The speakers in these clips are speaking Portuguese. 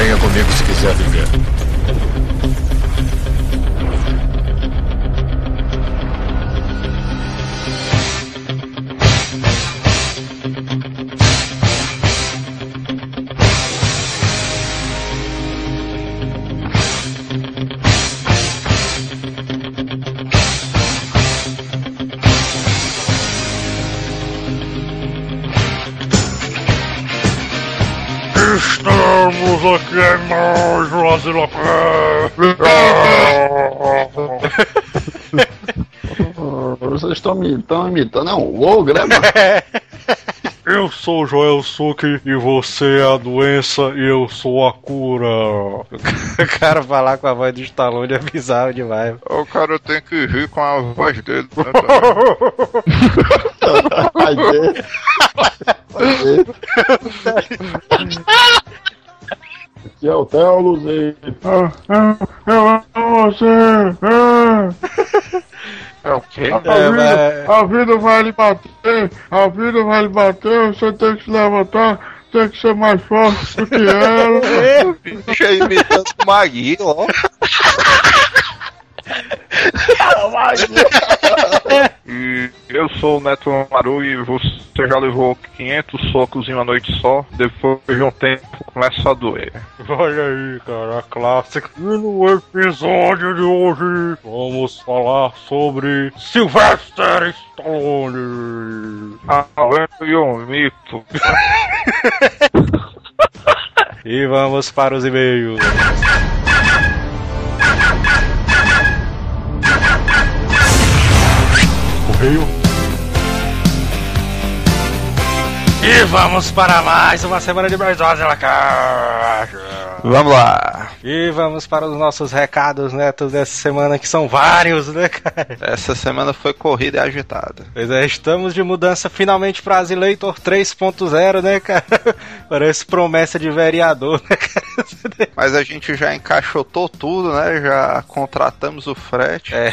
Venha comigo se quiser viver. Imitando, é um ogro, né, mano? Eu sou Joel Suki e você é a doença e eu sou a cura. O cara falar com a voz do Stallone é bizarro demais. O cara tem que rir com a voz dele. né. Aqui é o Theo Luzei. Eu amo você. É o quê? A, É, vida, a vida vai lhe bater, a vida vai lhe bater, você tem que se levantar, tem que ser mais forte do que ela. Bicho aí imitando o Maguinho, ó. E eu sou o Neto Maru e você já levou 500 socos em uma noite só. Depois de um tempo começa a doer. Olha aí, cara, a clássica. E no episódio de hoje vamos falar sobre Sylvester Stallone. Ah, lento e um mito. E vamos para os e-mails. E vamos para mais uma semana de Brazosa na Caixa. Vamos lá. E vamos para os nossos recados, netos, dessa semana, que são vários, né, cara? Essa semana foi corrida e agitada. Pois é, estamos de mudança finalmente para Azileitor 3.0, né, cara? Parece promessa de vereador, né, cara? Mas a gente já encaixotou tudo, né? Já contratamos o frete. É.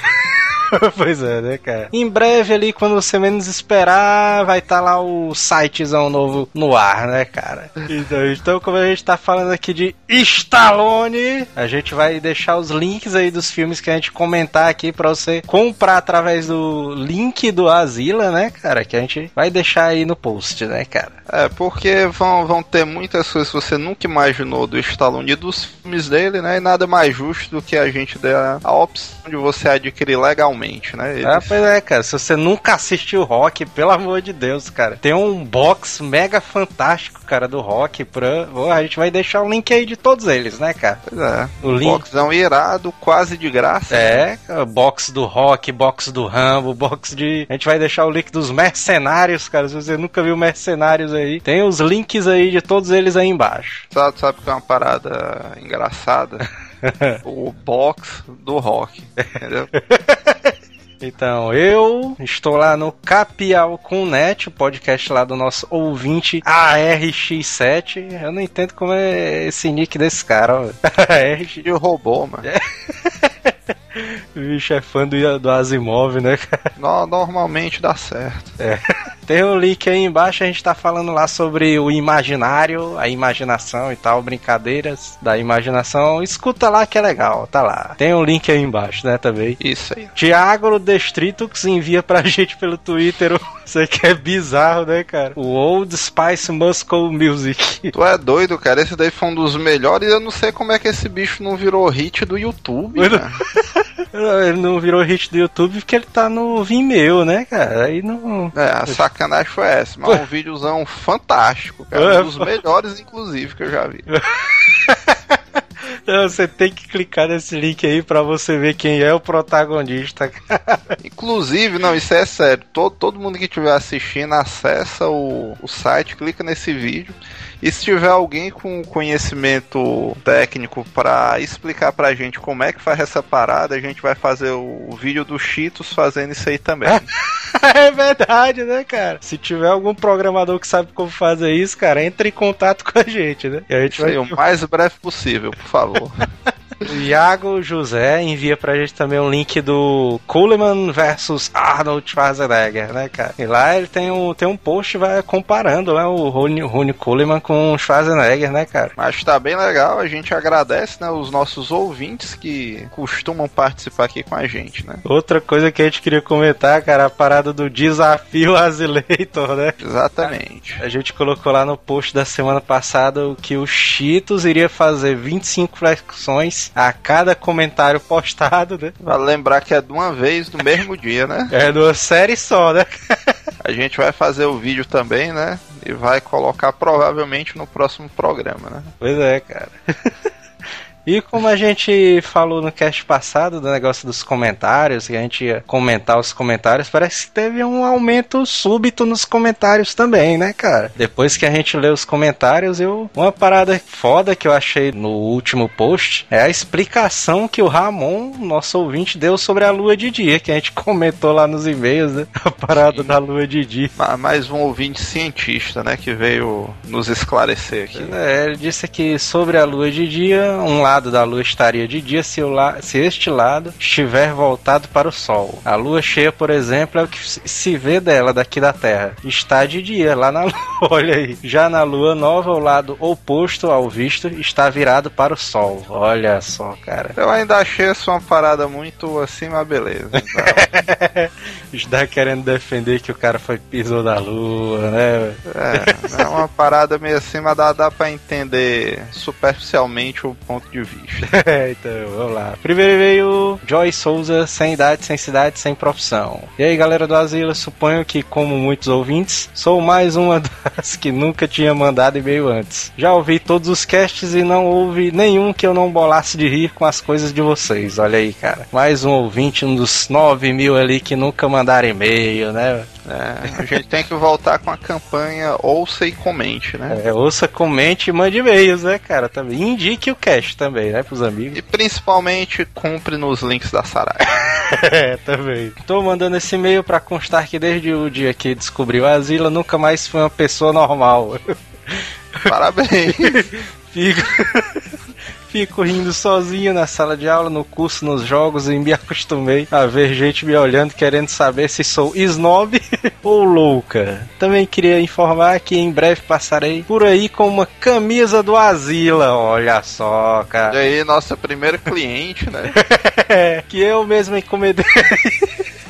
pois é, né, cara? Em breve ali, quando você menos esperar, vai estar lá o sitezão novo no ar, né, cara? Então, então, como a gente tá falando aqui de Stallone, a gente vai deixar os links aí dos filmes que a gente comentar aqui pra você comprar através do link do Asila, né, cara? Que a gente vai deixar aí no post, né, cara? É, porque vão, vão ter muitas coisas que você nunca imaginou do Stallone e dos filmes dele, né? E nada mais justo do que a gente der a, a opção de você adquirir legalmente, né? Eles- Ah, pois é, cara. Se você nunca assistiu Rock, pelo amor de Deus, cara. Tem um box mega fantástico, cara, do Rock. Pra... Ô, a gente vai deixar o link aí de todos eles, né, cara? Pois é. O link. Boxão irado, quase de graça. É, cara, box do Rock, box do Rambo, box de. A gente vai deixar o link dos mercenários, cara. Se você nunca viu mercenários aí, tem os links aí de todos eles aí embaixo. Sabe, sabe que é uma parada engraçada? o box do rock, entendeu? Então, eu estou lá no Capial com Net, o podcast lá do nosso ouvinte ARX7. Eu não entendo como é esse nick desse cara, ó. ARX. E o robô, mano. O bicho é fã do, do Asimov, né, cara? No- normalmente dá certo. Tem um link aí embaixo, a gente tá falando lá sobre o imaginário, a imaginação e tal, brincadeiras da imaginação. Escuta lá que é legal, tá lá. Tem um link aí embaixo, né, também. Isso aí. Tiago Destritux envia pra gente pelo Twitter. Isso aqui é bizarro, né, cara? O Old Spice Muscle Music. Tu é doido, cara. Esse daí foi um dos melhores. Eu não sei como é que esse bicho não virou hit do YouTube, cara. Ele não virou hit do YouTube porque ele tá no Vimeo, né, cara? Aí não. É, a sacanagem foi essa. Mas é um videozão fantástico, cara. Um dos melhores, inclusive, que eu já vi. Você tem que clicar nesse link aí pra você ver quem é o protagonista, cara. Inclusive, não, isso é sério. Todo, todo mundo que estiver assistindo, acessa o, o site, clica nesse vídeo. E se tiver alguém com conhecimento técnico pra explicar pra gente como é que faz essa parada, a gente vai fazer o, vídeo do Cheetos fazendo isso aí também. É verdade, né, cara? Se tiver algum programador que sabe como fazer isso, cara, entre em contato com a gente, né? E a gente Isso aí, vai. o mais breve possível, por favor. O Iago José envia pra gente também um link do Coleman versus Arnold Schwarzenegger, né, cara? E lá ele tem um, tem um post vai comparando né, o Rony, Rony Coleman com o Schwarzenegger, né, cara? Mas tá bem legal, a gente agradece, né, os nossos ouvintes que costumam participar aqui com a gente, né? Outra coisa que a gente queria comentar, cara, a parada do desafio Azileitor, né? Exatamente. A gente colocou lá no post da semana passada que o Cheetos iria fazer 25 flexões a cada comentário postado, né? Vale lembrar que é de uma vez no mesmo dia, né? É de uma série só, né? A gente vai fazer o vídeo também, né? E vai colocar provavelmente no próximo programa, né? Pois é, cara. E como a gente falou no cast passado do negócio dos comentários, que a gente ia comentar os comentários, parece que teve um aumento súbito nos comentários também, né, cara? Depois que a gente lê os comentários, eu uma parada foda que eu achei no último post é a explicação que o Ramon, nosso ouvinte, deu sobre a lua de dia, que a gente comentou lá nos e-mails, né? A parada Sim. da lua de dia. Ma- Mais um ouvinte cientista, né? Que veio nos esclarecer aqui. É, ele disse que sobre a lua de dia, um lado da lua estaria de dia se, o la- se este lado estiver voltado para o sol. A lua cheia, por exemplo, é o que se- vê dela daqui da Terra. Está de dia, lá na lua, olha aí. Já na lua nova, o lado oposto ao visto está virado para o sol. Olha só, cara. Eu ainda achei essa uma parada muito assim, mas beleza. Então, Está querendo defender que o cara foi pisou da lua, né? é, é uma parada meio assim, mas dá, dá pra entender superficialmente o ponto de vista. É, então, vamos lá. Primeiro veio Joy Souza, sem idade, sem cidade, sem profissão. E aí, galera do Asilo, suponho que, como muitos ouvintes, sou mais uma das que nunca tinha mandado e-mail antes. Já ouvi todos os casts e não houve nenhum que eu não bolasse de rir com as coisas de vocês. Olha aí, cara. Mais um ouvinte, um dos 9 mil ali que nunca mandaram e-mail, né? É, a gente tem que voltar com a campanha ouça e comente, né? É, ouça, comente e mande e-mails, né, cara? Também. Indique o cast também, né, pros amigos. E principalmente compre nos links da Sarai. É, também. Tô mandando esse e-mail pra constar que desde o dia que descobriu a Asila, nunca mais fui uma pessoa normal. Parabéns. Fico... Fico rindo sozinho na sala de aula, no curso, nos jogos e me acostumei a ver gente me olhando querendo saber se sou snob ou louca. Também queria informar que em breve passarei por aí com uma camisa do Asila. Olha só, E cara. aí, nossa primeira cliente, né? que eu mesmo encomendei.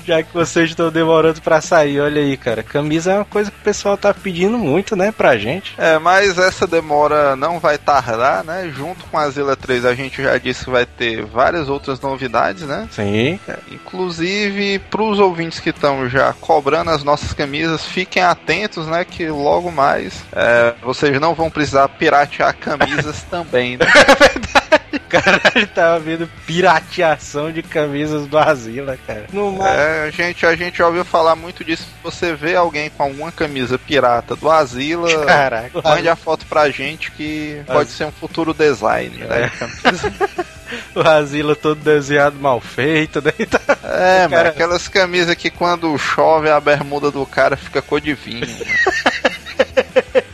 Já que vocês estão demorando pra sair, olha aí, cara. Camisa é uma coisa que o pessoal tá pedindo muito, né, pra gente. É, mas essa demora não vai tardar, né? Junto com a Zila 3, a gente já disse que vai ter várias outras novidades, né? Sim. Inclusive, para os ouvintes que estão já cobrando as nossas camisas, fiquem atentos, né? Que logo mais é, vocês não vão precisar piratear camisas também, né? Caralho, tava vendo pirateação de camisas do Asila, cara. No mar... É, a gente, a gente já ouviu falar muito disso. Se você vê alguém com alguma camisa pirata do Asila, Caraca. mande a foto pra gente que pode ser um futuro design, né? camisa. O Asila todo desenhado mal feito, né? Tá- É, mas Cara- aquelas camisas que quando chove a bermuda do cara fica cor de vinho. né?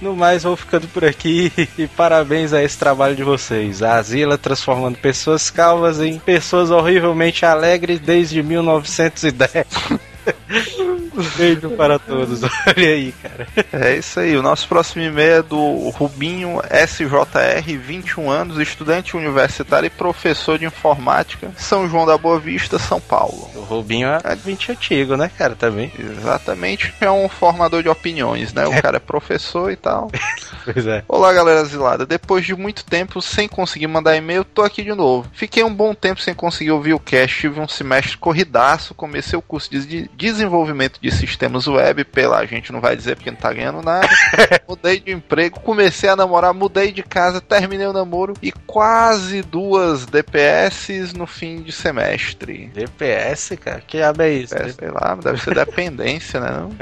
No mais, vou ficando por aqui e parabéns a esse trabalho de vocês. A Asila transformando pessoas calvas em pessoas horrivelmente alegres desde 1910. Beijo para todos. Olha aí, cara. É isso aí. O nosso próximo e-mail é do Rubinho SJR, 21 anos, estudante universitário e professor de informática, São João da Boa Vista, São Paulo. O Rubinho é 20 antigo, né, cara? Também. Exatamente, é um formador de opiniões, né? O cara é professor e tal. Pois é. Olá, galera asilada. Depois de muito tempo sem conseguir mandar e-mail, tô aqui de novo. Fiquei um bom tempo sem conseguir ouvir o cast, tive um semestre corridaço, comecei o curso de desenvolvimento de sistemas web, pela a gente não vai dizer porque não tá ganhando nada. mudei de emprego, comecei a namorar, mudei de casa, terminei o namoro e quase duas DPS no fim de semestre. DPS, cara? Que diabo é isso? É, sei lá, deve ser dependência, né? Não?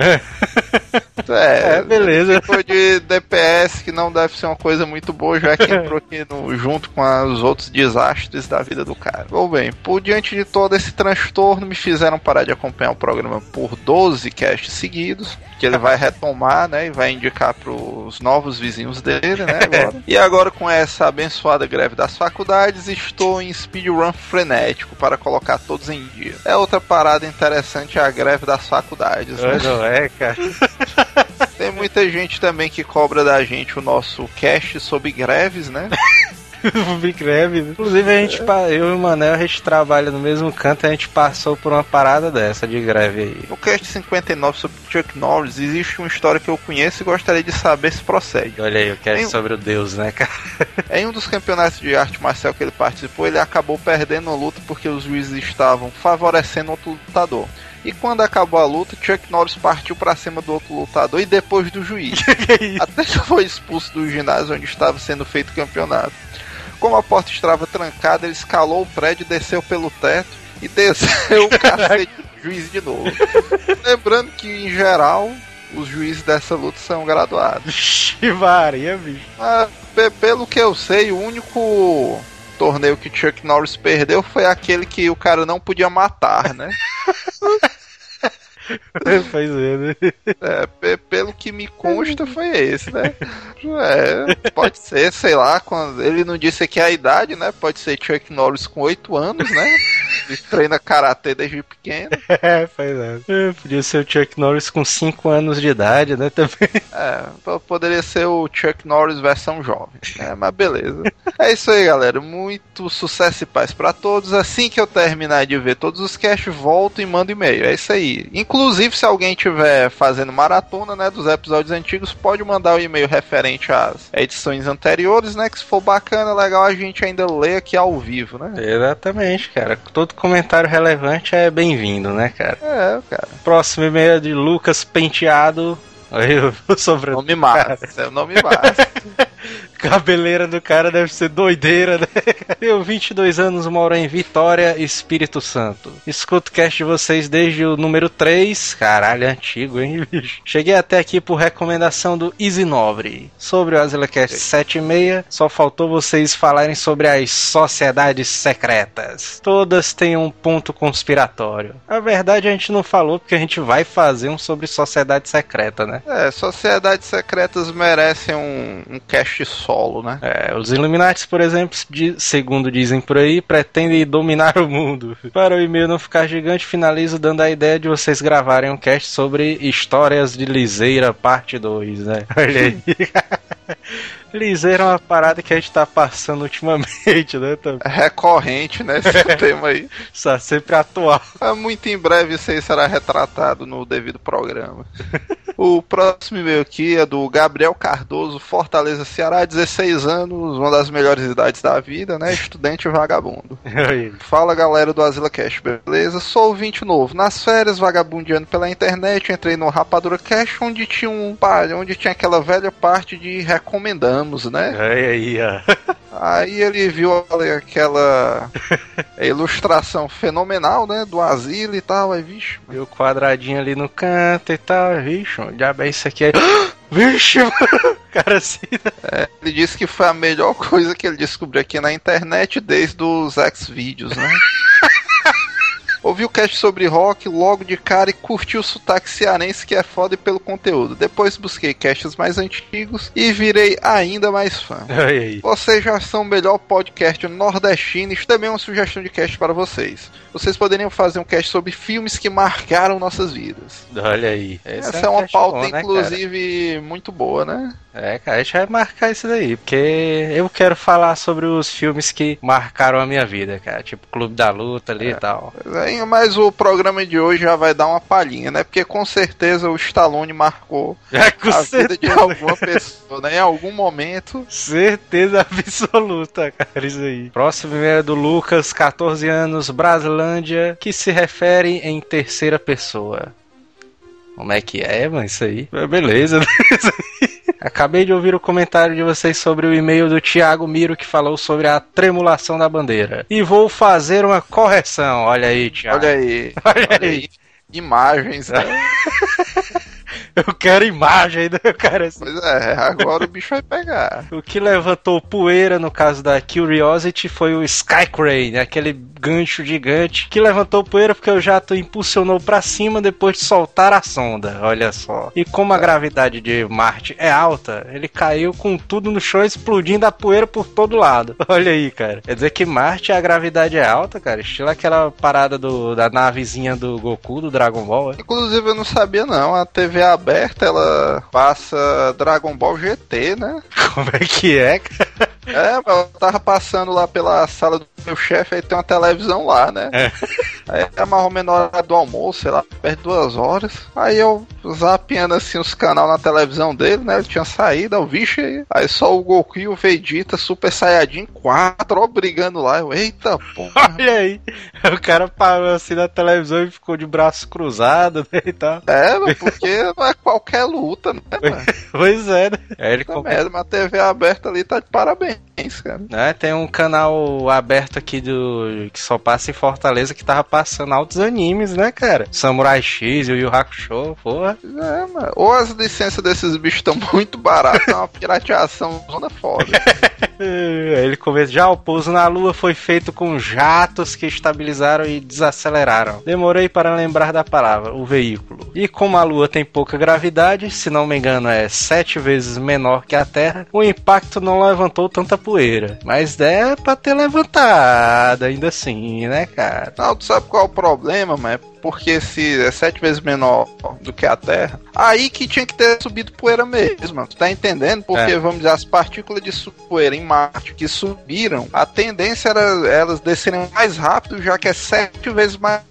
É, beleza. Tipo de DPS que não deve ser uma coisa muito boa, já que entrou aqui no, junto com os outros desastres da vida do cara. Bom, bem, por diante de todo esse transtorno, me fizeram parar de acompanhar o programa por 12 casts seguidos, que ele vai retomar, né, e vai indicar pros novos vizinhos dele, né, agora. e agora com essa abençoada greve das faculdades, estou em speedrun frenético para colocar todos em dia. É outra parada interessante a greve das faculdades, né? Não é, cara. Tem muita gente também que cobra da gente o nosso cast sobre greves, né? greve. Inclusive, a gente, eu e o Manel, a gente trabalha no mesmo canto, a gente passou por uma parada dessa de greve aí. No cast 59 sobre Chuck Norris, existe uma história que eu conheço e gostaria de saber se procede. Olha aí, eu quero Tem- sobre o Deus, né, cara? Em um dos campeonatos de arte marcial que ele participou, ele acabou perdendo a luta porque os juízes estavam favorecendo outro lutador. E quando acabou a luta, Chuck Norris partiu para cima do outro lutador e depois do juiz. Até que foi expulso do ginásio onde estava sendo feito o campeonato. Como a porta estava trancada, ele escalou o prédio, desceu pelo teto e desceu o cacete do juiz de novo. Lembrando que, em geral, os juízes dessa luta são graduados. Chivaria, bicho. Pe- pelo que eu sei, o único torneio que Chuck Norris perdeu foi aquele que o cara não podia matar, né? pois é, né? É, pe- pelo que me consta foi esse, né? É, pode ser, sei lá, quando ele não disse aqui a idade, né? Pode ser Chuck Norris com 8 anos, né? Ele treina karatê desde pequeno. É, pois é. É, Podia ser o Chuck Norris com 5 anos de idade, né? Também. É, po- poderia ser o Chuck Norris versão jovem. É, mas beleza. É isso aí, galera. Muito sucesso e paz pra todos. Assim que eu terminar de ver todos os casts, volto e mando e-mail. É isso aí. Inclusive, se alguém tiver fazendo maratona, né, dos episódios antigos, pode mandar o e-mail referente às edições anteriores, né, que se for bacana, legal, a gente ainda lê aqui ao vivo, né? Exatamente, cara. Todo comentário relevante é bem-vindo, né, cara? É, cara. Próximo e-mail é de Lucas Penteado. Aí eu sobre Nome massa. É o nome massa. cabeleira do cara deve ser doideira, né? Eu, 22 anos, moro em Vitória, Espírito Santo. Escuto o cast de vocês desde o número 3. Caralho, é antigo, hein, bicho? Cheguei até aqui por recomendação do Easy Nobre. Sobre o AsilaCast 76, só faltou vocês falarem sobre as sociedades secretas. Todas têm um ponto conspiratório. A verdade a gente não falou porque a gente vai fazer um sobre sociedade secreta, né? É, sociedades secretas merecem um, um cast solo, né? É, os Illuminati, por exemplo, de- segundo dizem por aí, pretendem dominar o mundo. Para o e-mail não ficar gigante, finalizo dando a ideia de vocês gravarem um cast sobre histórias de Liseira, parte 2, né? Olha aí. Liseira é uma parada que a gente tá passando ultimamente, né? Tá, É recorrente, né? Esse tema aí. tá sempre atual. É, Muito em breve isso aí será retratado no devido programa. O próximo e-mail aqui é do Gabriel Cardoso, Fortaleza, Ceará, 16 anos, uma das melhores idades da vida, né? Estudante vagabundo. Aí. Fala galera do Asila Cash, beleza? Sou ouvinte novo. Nas férias, vagabundeando pela internet, entrei no Rapadura Cash, onde tinha um onde tinha aquela velha parte de recomendamos, né? Olha aí, ó. Aí ele viu aquela ilustração fenomenal, né? Do asilo e tal. Aí, vixe, E o quadradinho ali no canto e tal. Vixe, o diabo é isso aqui aí. Vixe. Cara assim, né? ele disse que foi a melhor coisa que ele descobriu aqui na internet desde os X-Vídeos, né? Ouvi o cast sobre rock logo de cara e curti o sotaque cearense que é foda pelo conteúdo. Depois busquei casts mais antigos e virei ainda mais fã. Vocês já são o melhor podcast nordestino e também uma sugestão de cast para vocês. Vocês poderiam fazer um cast sobre filmes que marcaram nossas vidas. Olha aí. Essa, Esse é uma cast pauta, bom, né, cara? inclusive, muito boa, né? É, cara, a gente vai marcar isso daí, porque eu quero falar sobre os filmes que marcaram a minha vida, cara. Tipo Clube da Luta ali e tal. É, Mas o programa de hoje já vai dar uma palhinha, né? Porque com certeza o Stallone marcou É, com a vida de certeza, alguma pessoa, né? Em algum momento. certeza absoluta, cara, isso aí. Próximo é do Lucas, 14 anos, Que se refere em terceira pessoa. Como é que é, mano, isso aí? É, Beleza, aí. Acabei de ouvir o comentário de vocês sobre o e-mail do Thiago Miro que falou sobre a tremulação da bandeira. E vou fazer uma correção. Olha aí, Thiago. Olha aí. Olha Olha aí. Imagens, né? Eu quero imagem, né? Eu quero esse- Pois é, agora o bicho vai pegar. O que levantou poeira no caso da Curiosity foi o Skycrane, aquele gancho gigante que levantou poeira porque o jato impulsionou pra cima depois de soltar a sonda. Olha só. E como a gravidade de Marte é alta, ele caiu com tudo no chão explodindo a poeira por todo lado. Olha aí, cara. Quer dizer que Marte a gravidade é alta, cara. Estilo aquela parada do, da navezinha do Goku do Dragon Ball. é? Inclusive eu não sabia não, a TV aberta ela passa Dragon Ball GT, né? Como é que é, cara? É, mas eu tava passando lá pela sala do meu chefe, aí tem uma televisão lá, né? É. Aí é mais ou menos hora do almoço, sei lá, perto de duas horas. Aí eu zapeando assim os canais na televisão dele, né? Ele tinha saído, eu vixe aí. Aí só o Goku e o Vegeta Super Saiyajin 4, ó, brigando lá. Eu, eita porra. Olha aí. O cara parou assim na televisão e ficou de braço cruzado, né, e tal. É, mas porque não é qualquer luta, né, mano? Pois é, né? Aí ele comprou- merda, mas a TV aberta ali tá de parabéns, cara. né, tem um canal aberto aqui do que só passa em Fortaleza que tava passando altos animes, né, cara? Samurai X e o Yu Hakusho, porra. É, mano. Ou as licenças desses bichos estão muito baratas, é uma pirateação zona foda. É, ele começa, já o pouso na lua foi feito com jatos que estabilizaram e desaceleraram. Demorei para lembrar da palavra, o veículo. E como a lua tem pouca gravidade, se não me engano é sete vezes menor que a Terra, o impacto não levantou tanta poeira. Mas é pra ter levantado ainda assim, né, cara? Não, tu sabe qual é o problema, mano? Porque se é sete vezes menor do que a Terra, aí que tinha que ter subido poeira mesmo. Tu tá entendendo? Porque, É. vamos dizer, as partículas de poeira em Marte que subiram, a tendência era elas descerem mais rápido, já que é sete vezes mais,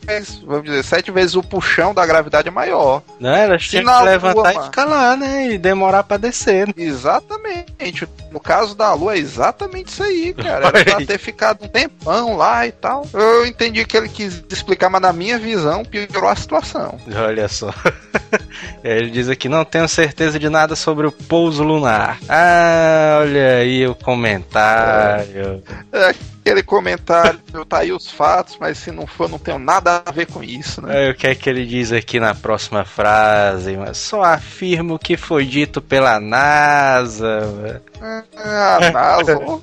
vamos dizer, sete vezes o puxão da gravidade é maior. Né? Elas tinham que levantar lua, e ficar lá, né? E demorar pra descer. né? Exatamente. No caso da Lua, é exatamente isso aí, cara. Era pra ter ficado um tempão lá e tal. Eu entendi que ele quis explicar, mas na minha visão, piorou a situação. Olha só. Aí Ele diz aqui: não tenho certeza de nada sobre o pouso lunar. Ah, olha aí o comentário. É aquele comentário, tá aí os fatos, mas se não for, não tenho nada a ver com isso, né? Aí, o que é que ele diz aqui na próxima frase? Mas só afirmo que foi dito pela NASA. Ah, NASA, ó.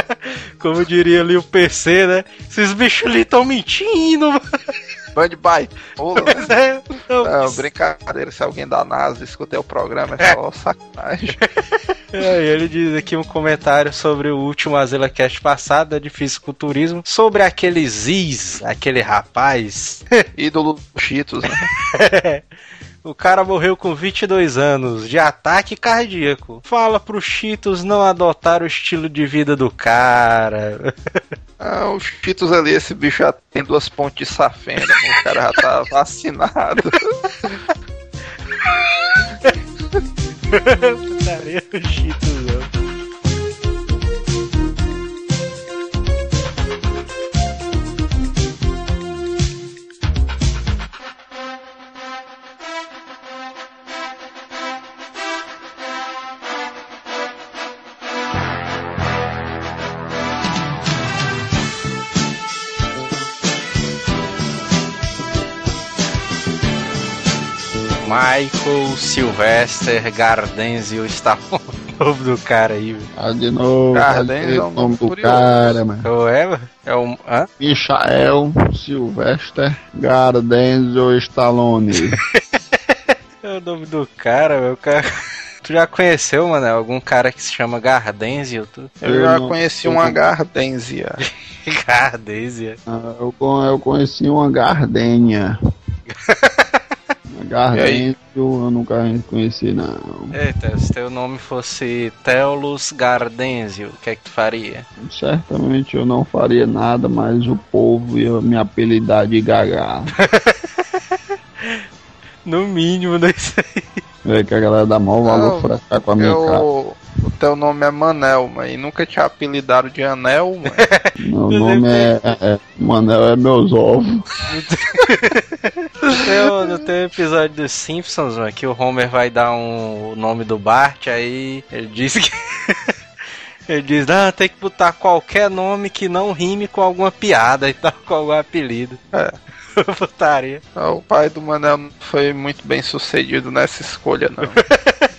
Como diria ali o PC, né? Esses bichos ali estão mentindo. band baitola, né? Não, Não, brincadeira, se alguém da NASA escutar o programa, é só sacanagem. É, ele diz aqui um comentário sobre o último Azela Cast passado de fisiculturismo, sobre aquele Ziz, aquele rapaz. Ídolo Cheetos, né? o cara morreu com 22 anos de ataque cardíaco. Fala pro Cheetos não adotar o estilo de vida do cara. Ah, os Cheetos ali, esse bicho já tem duas pontes de safena, o cara já tá vacinado. Putaria, o Cheetos. Michael Sylvester Gardenzio está o nome do cara aí. velho. Ah, de novo. Garden cadê é um o nome do curioso. cara, mano. É, mano? É um. Hã? Michael Sylvester Gardenzio Stallone. É o nome do cara, meu cara. Tu já conheceu, mano, algum cara que se chama Gardenzio? Tu? Eu Eu já não- conheci eu uma Gardenzia. Gardenzia. Ah, eu, eu conheci uma Gardenha. Uma Gardenzio eu nunca conheci, não. Eita, se teu nome fosse Teolus Gardenzio, o que é que tu faria? Certamente eu não faria nada, mas o povo ia me apelidar de Gagá. No mínimo, né? Isso aí. É que a galera dá mal valor Não, pra ficar com a minha cara. Eu, o teu nome é Manel, mas e nunca te apelidaram de Anel, mano. Meu nome é, é Manel é meus ovos. Tem, no tem um episódio dos Simpsons, mano, que o Homer vai dar um, o nome do Bart, aí ele diz que. ele diz, não, tem que botar qualquer nome que não rime com alguma piada e tal, com algum apelido. É. Putaria. Ah, O pai do Manel não foi muito bem sucedido nessa escolha, não.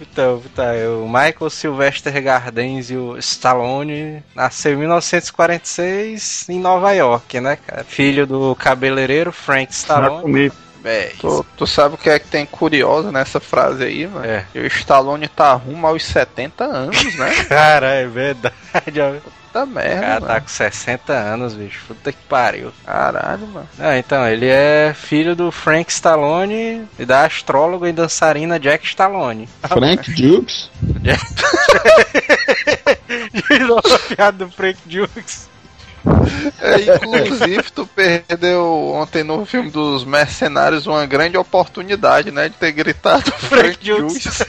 Então, tá, o Michael Sylvester Gardens e o Stallone nasceu em 1946 em Nova York, né, cara? Filho do cabeleireiro Frank Stallone. Véi, tu, tu sabe o que é que tem curioso nessa frase aí, mano? É. O Stallone tá rumo aos 70 anos, né? Cara, é verdade. ó. Puta O merda, cara tá mano. com 60 anos, bicho. Puta que pariu. Caralho, mano. Ah, então, ele é filho do Frank Stallone e da astróloga e dançarina Jack Stallone. Frank Dukes? De novo a piada do Frank Dukes. É, inclusive, tu perdeu ontem no filme dos Mercenários uma grande oportunidade, né? De ter gritado Frank. Dukes.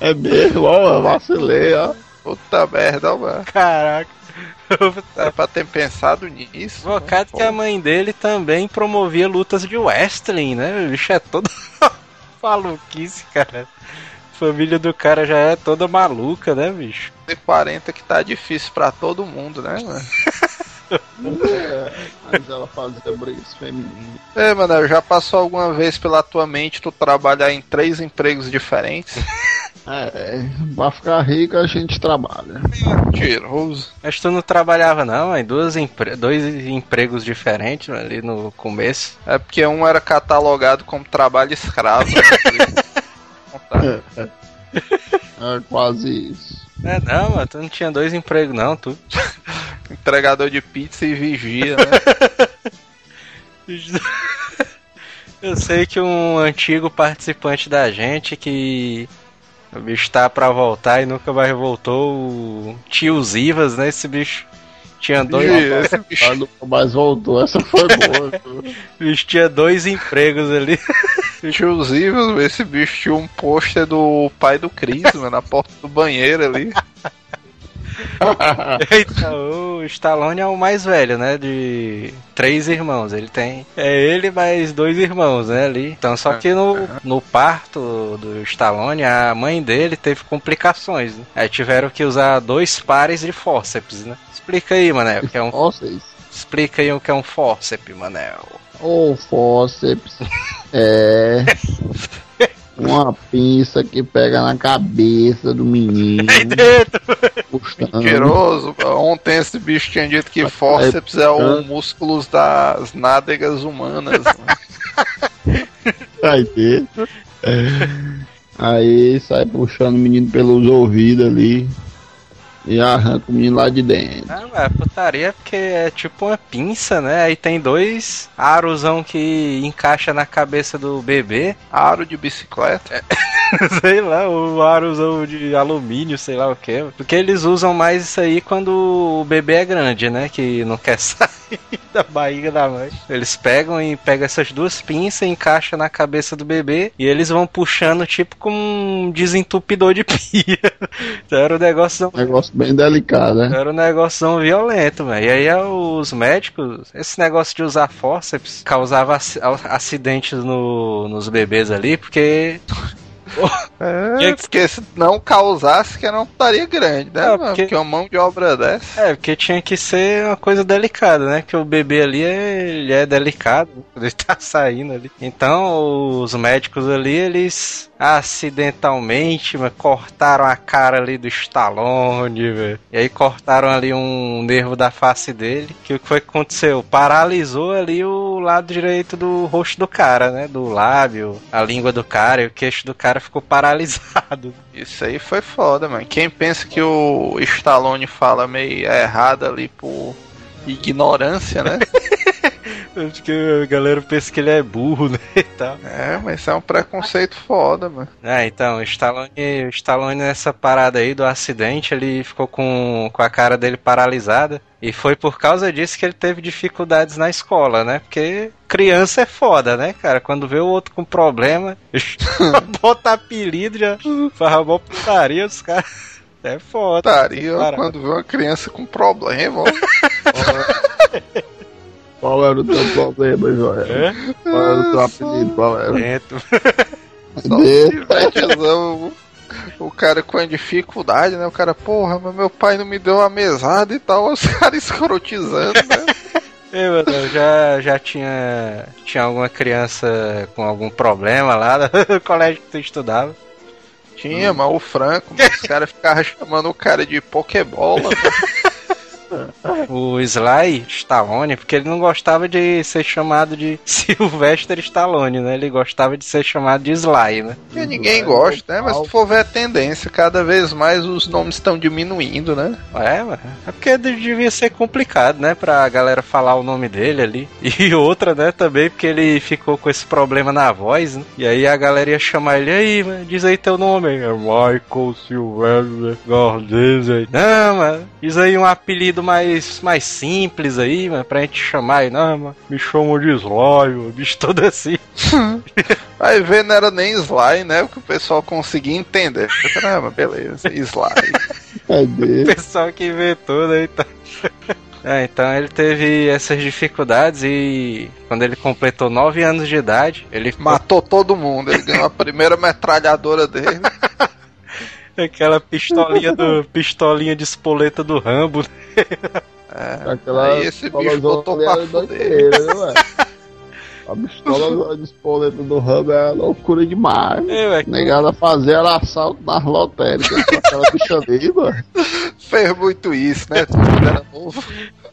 É mesmo, ó, vacilei, ó. Puta merda, ó, mano. Caraca. Era pra ter pensado nisso. Invocado que a mãe dele também promovia lutas de wrestling, né? O bicho é todo maluquice, cara. A família do cara já é toda maluca, né, bicho? De 40 que tá difícil pra todo mundo, né, mano? É, mas ela fazia brigas femininas. É, mano, já passou alguma vez pela tua mente tu trabalhar em três empregos diferentes? É, pra ficar rico a gente trabalha. Mentiroso. Mas tu não trabalhava não, em duas empre... dois empregos diferentes ali no começo. É porque um era catalogado como trabalho escravo. né? É quase isso. É não, mano, tu não tinha dois empregos não, tu. Entregador de pizza e vigia, né? Eu sei que um antigo participante da gente que o bicho tá pra voltar e nunca mais voltou, o Tios Ivas, né? Esse bicho tinha dois, esse bicho Mas nunca mais voltou, essa foi boa. bicho tinha dois empregos ali. Exclusivo, esse bicho tinha um pôster do pai do mano, na porta do banheiro ali. Então, o Stallone é o mais velho, né? De três irmãos. Ele tem. É ele mais dois irmãos, né? Ali. Então, só que no, no parto do Stallone, a mãe dele teve complicações. Né? Aí tiveram que usar dois pares de fórceps, né? Explica aí, Manel, o que é um. Explica aí o que é um fórceps, Manel. Ou fósseis. É. Uma pinça que pega na cabeça do menino. Puxando. Mentiroso. Ontem esse bicho tinha dito que fórceps é o músculo das nádegas humanas. mano. Aí dentro. Aí sai puxando o menino pelos ouvidos ali. E arranca o menino lá de dentro. Ah, mas putaria é porque é tipo uma pinça, né? Aí tem dois arosão que encaixa na cabeça do bebê. Aro de bicicleta. sei lá, o arozão de alumínio, sei lá o que. Porque eles usam mais isso aí quando o bebê é grande, né? Que não quer sair da barriga da mãe. Eles pegam e pegam essas duas pinças, encaixam na cabeça do bebê e eles vão puxando tipo como um desentupidor de pia. então era um negócio. Negócio bem delicado, né? Era um negócio violento, velho. E aí os médicos, esse negócio de usar fórceps causava ac- acidentes no- nos bebês ali, porque É, porque se não causasse, que não estaria grande, né? É, porque- Porque uma mão de obra dessa. É, porque tinha que ser uma coisa delicada, né? Que o bebê ali é, ele é delicado, ele tá saindo ali. Então, os médicos ali, eles acidentalmente mas, cortaram a cara ali do Stallone, velho. E aí cortaram ali um nervo da face dele. Que o que foi que aconteceu? Paralisou ali o lado direito do rosto do cara, né? Do lábio, a língua do cara e o queixo do cara ficou paralisado. Isso aí foi foda, mano. Quem pensa que o Stallone fala meio errado ali por ignorância, né? Acho que a galera pensa que ele é burro, né? E tal. é, mas isso é um preconceito foda, mano. É, então, o Stallone, o Stallone nessa parada aí do acidente, ele ficou com, com a cara dele paralisada. E foi por causa disso que ele teve dificuldades na escola, né? Porque criança é foda, né, cara? Quando vê o outro com problema, bota apelido, já mó putaria, os caras. É foda. Putaria quando vê uma criança com problema, ó. Qual era o teu problema, Joel? É? Qual era o teu apelido? Qual era? Dentro. O, cara com a dificuldade, né? O cara, porra, mas meu pai não me deu uma mesada e tal, os caras escrotizando, né? Ei, mano, já, já tinha, tinha alguma criança com algum problema lá no colégio que tu estudava? Tinha, mas o Franco, os caras ficavam chamando o cara de Pokébola. O Sly Stallone, porque ele não gostava de ser chamado de Sylvester Stallone, né? Ele gostava de ser chamado de Sly, né? Ninguém gosta, né? Mas se for ver a tendência, cada vez mais os nomes estão diminuindo, né? É, mano. É porque devia ser complicado, né? Pra galera falar o nome dele ali. E outra, né, também, porque ele ficou com esse problema na voz, né? E aí a galera ia chamar ele aí, mano, diz aí teu nome. É Michael Sylvester Gordese. Não, mano, diz aí um apelido mais, mais simples aí, mano, pra gente chamar aí, não, mano, me chamam de Sly, bicho todo assim. Aí ver não era nem Sly, né? Porque o pessoal conseguia entender. Caramba, beleza, Sly. o pessoal que inventou, né? Então... É, então ele teve essas dificuldades e quando ele completou 9 anos de idade, ele matou todo mundo. Ele ganhou a primeira metralhadora dele. Aquela pistolinha do pistolinha de espoleta do Rambo. É, Aquela aí esse bicho botou pra fuder. Né, a pistola de espoleta do Rambo é loucura demais. É, Negada fazer era assalto nas lotéricas com aquela bicha ali, mano. Fez muito isso, né? Quando era novo.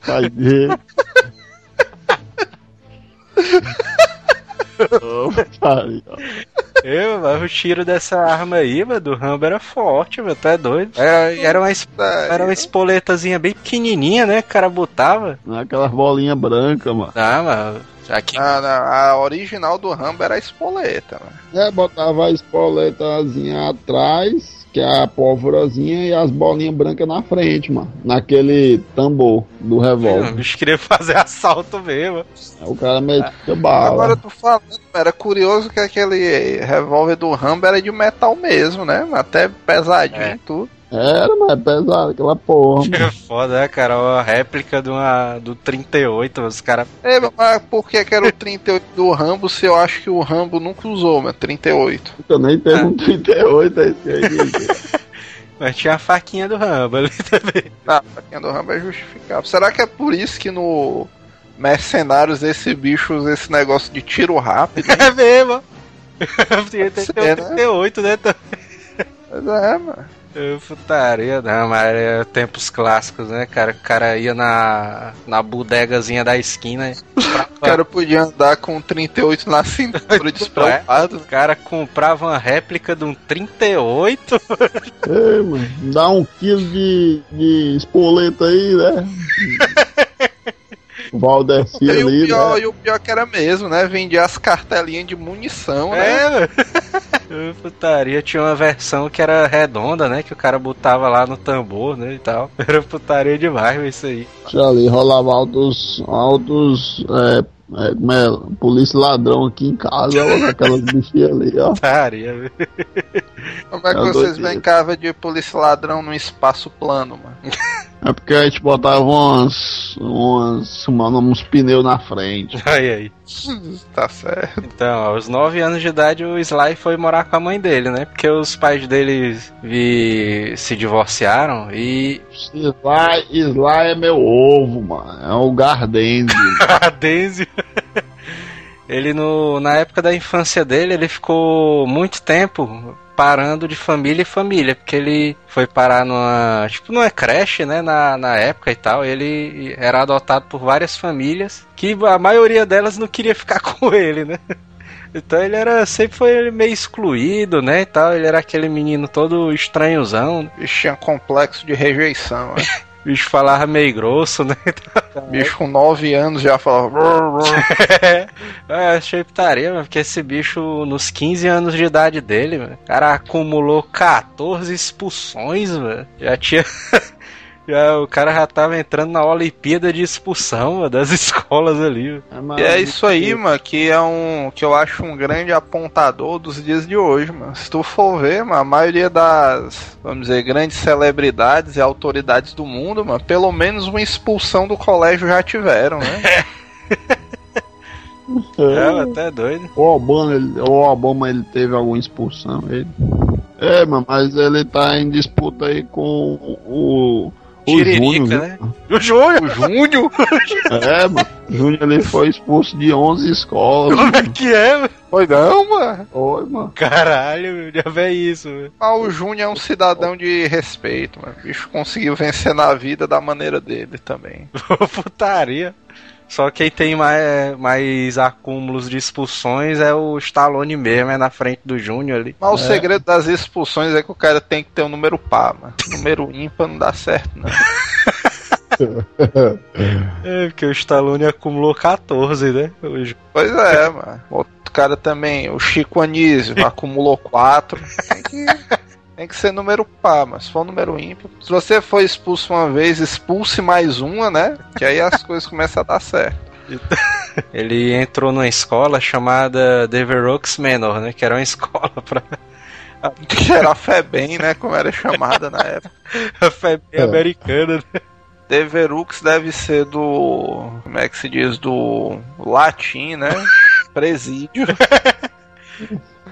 Vai ver. Eu, mas o tiro dessa arma aí, mano, do Rambo era forte, mano, tá doido. Era, era, uma, era uma espoletazinha bem pequenininha, né, que o cara botava. Aquelas bolinhas brancas, mano. Ah, mano, Aqui... A, a, original do Rambo era a espoleta, mano. É, botava a espoletazinha atrás que é a pólvorazinha e as bolinhas brancas na frente, mano. Naquele tambor do revólver. O bicho queria fazer assalto mesmo. O cara metia é. bala. Agora eu tô falando, era curioso que aquele revólver do Rambo era de metal mesmo, né? Até pesadinho é. e tudo. Era, mas é pesado aquela porra. É foda, né, cara? A réplica de uma, do 38, os caras. É, mas por que, que era o 38 do Rambo se eu acho que o Rambo nunca usou, mas 38? Eu nem tenho ah. um 38 é esse aí. Mas tinha a faquinha do Rambo ali também. Ah, a faquinha do Rambo é justificável. Será que é por isso que no Mercenários esse bicho usa esse negócio de tiro rápido? É mesmo. Tinha até 38, né? Pois é, mano. Putaria, não, mas é tempos clássicos, né, cara? O cara ia na, na bodegazinha da esquina. o cara podia andar com 38 na cintura despreocupado. O cara comprava uma réplica de um 38. Ei, mano, dá um quilo de, de espoleta aí, né? Valdeci ali, o pior, né? E o pior que era mesmo, né? Vendia as cartelinhas de munição, né? É, Putaria, tinha uma versão que era redonda, né? Que o cara botava lá no tambor, né? E tal. Era putaria demais isso aí. Já ali rolava altos. altos. É, é, como é? Polícia ladrão aqui em casa, ó, aquelas bichinhas ali, ó. Putaria, Como é que é vocês brincavam de polícia ladrão no espaço plano, mano? É porque a gente botava umas. umas. uns pneus na frente. Aí, aí. tá certo. Então, aos 9 anos de idade, o Sly foi morar com a mãe dele, né? Porque os pais dele vi, se divorciaram e. Sly, Sly é meu ovo, mano. É o Gardense. Gardense. Ele, no, na época da infância dele, ele ficou muito tempo parando de família em família, porque ele foi parar numa, tipo, numa creche, né, na, na época e tal, ele era adotado por várias famílias, que a maioria delas não queria ficar com ele, né? Então ele era sempre foi meio excluído, né, e tal, ele era aquele menino todo estranhozão. Tinha complexo de rejeição, né? O bicho falava meio grosso, né? bicho com 9 anos já falava. é, achei putaria, mano, porque esse bicho, nos 15 anos de idade dele, mano, o cara acumulou 14 expulsões, mano. Já tinha. Já, o cara já tava entrando na Olimpíada de expulsão mano, das escolas ali. É, e é isso aí, mano, que é um. que eu acho um grande apontador dos dias de hoje, mano. Se tu for ver, mano, a maioria das, vamos dizer, grandes celebridades e autoridades do mundo, mano, pelo menos uma expulsão do colégio já tiveram, né? é, até doido. O Obama, ele, o Obama ele teve alguma expulsão. Ele... É, mano, mas ele tá em disputa aí com o O Tiririca, Júnior, né? O Júnior! O Júnior? É, mano. O Júnior ele foi expulso de 11 escolas. Como é que é, mano? Foi não, mano. Foi, mano. Caralho, já vê isso, velho. Ah, o Júnior é um cidadão de respeito, mano. O bicho conseguiu vencer na vida da maneira dele também. Putaria. Só quem tem mais, mais acúmulos de expulsões é o Stallone mesmo, é na frente do Júnior ali. Mas o segredo das expulsões é que o cara tem que ter um número par, mano. Número ímpar não dá certo, não. É, porque o Stallone acumulou 14, né? O Jú- Pois é, mano. Outro cara também, o Chico Anísio, acumulou 4. Tem que, ser número par, mas se for número ímpar. Se você for expulso uma vez, expulse mais uma, né? Que aí as coisas começam a dar certo. Ele entrou numa escola chamada Deverox Manor, né? Que era uma escola pra Que era a Febem, né? Como era chamada na época. a febre É. americana. né? Deverux deve ser do. Como é que se diz? Do latim, né? Presídio.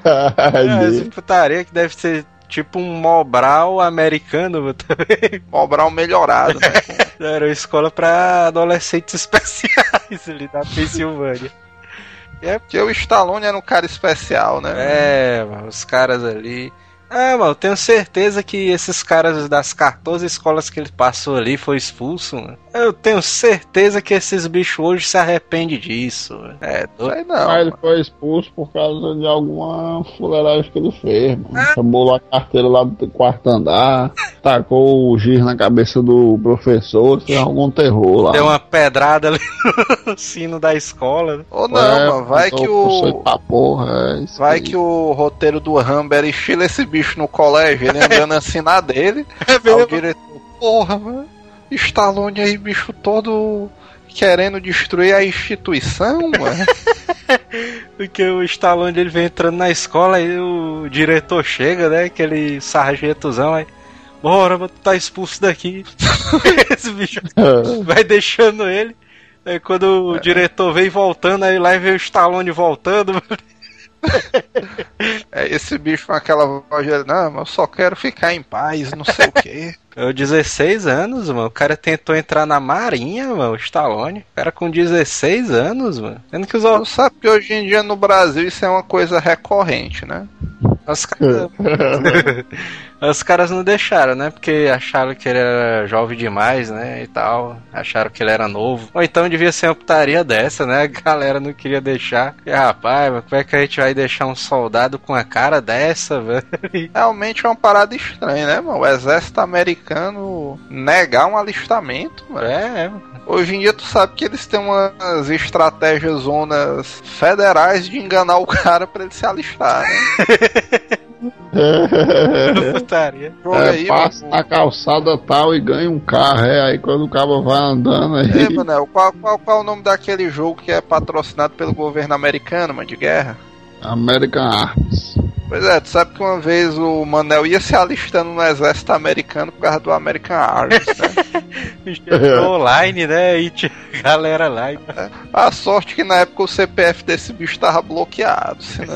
É, essa putaria que deve ser tipo um Mobral americano também. Mobral melhorado, né? Era uma escola pra adolescentes especiais ali da Pensilvânia. Porque o Stallone era um cara especial, né? É, mano, os caras ali. Ah, mano, eu tenho certeza que esses caras das 14 escolas que ele passou ali foi expulso, mano. Eu tenho certeza que esses bichos hoje se arrependem disso. É, doido. Sei não. Mas ele mano. foi expulso por causa de alguma fuleiragem que ele fez, mano. Chamou lá a carteira lá do quarto andar, tacou o giz na cabeça do professor, fez algum terror lá. Deu uma pedrada ali no sino da escola. né? Ou não, É, mano. Vai que o. Pra porra, é isso Vai aí. que o roteiro do Rambo era estilo esse bicho no colégio, ele andando assim na dele. É Aí o diretor, porra, mano. Stallone aí, bicho todo querendo destruir a instituição, mano. Porque o Stallone ele vem entrando na escola e o diretor chega, né? Aquele sargentozão aí. Bora, mano, tu tá expulso daqui. Esse bicho vai deixando ele. Aí quando o diretor vem voltando, aí lá vem o Stallone voltando. É esse bicho com aquela voz, de, não, mas eu só quero ficar em paz, não sei o quê. Eu, 16 anos, mano. O cara tentou entrar na marinha, mano, o Stallone. O cara com 16 anos, mano. Sendo que os, Tu sabe que hoje em dia no Brasil isso é uma coisa recorrente, né? os caras. Os caras não deixaram, né? Porque acharam que ele era jovem demais, né? E tal. Acharam que ele era novo. Ou então devia ser uma putaria dessa, né? A galera não queria deixar. E, rapaz, mas como é que a gente vai deixar um soldado com a cara dessa, velho? Realmente é uma parada estranha, né, mano? O exército americano negar um alistamento, mano. É, é. Hoje em dia tu sabe que eles têm umas estratégias zonas federais de enganar o cara pra ele se alistar, né? putaria. Joga É, aí, passa mano. na calçada tal e ganha um carro, é. Aí quando o cabo vai andando aí. Ei, Manel, qual, qual, qual é o nome daquele jogo que é patrocinado pelo governo americano, mano, de guerra? American Arms. Pois é, tu sabe que uma vez o Manel ia se alistando no exército americano por causa do American Arms, né? Entrou online, né? E tinha galera lá. A sorte que na época o CPF desse bicho tava bloqueado, senão...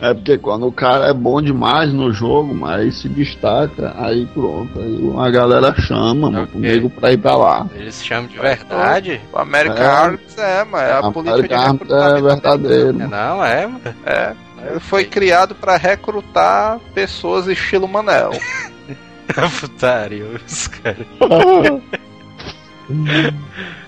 É porque quando o cara é bom demais no jogo, mas aí se destaca, aí pronto. Aí a galera chama, mano, pro Ok. nego pra ir pra lá. Eles chamam de verdade? O American É. Arms é, mano, é a, A política de American Arms é recrutamento verdadeiro. Não, é, mano. É. Ele foi criado pra recrutar pessoas estilo Manel. Putaria, os caras.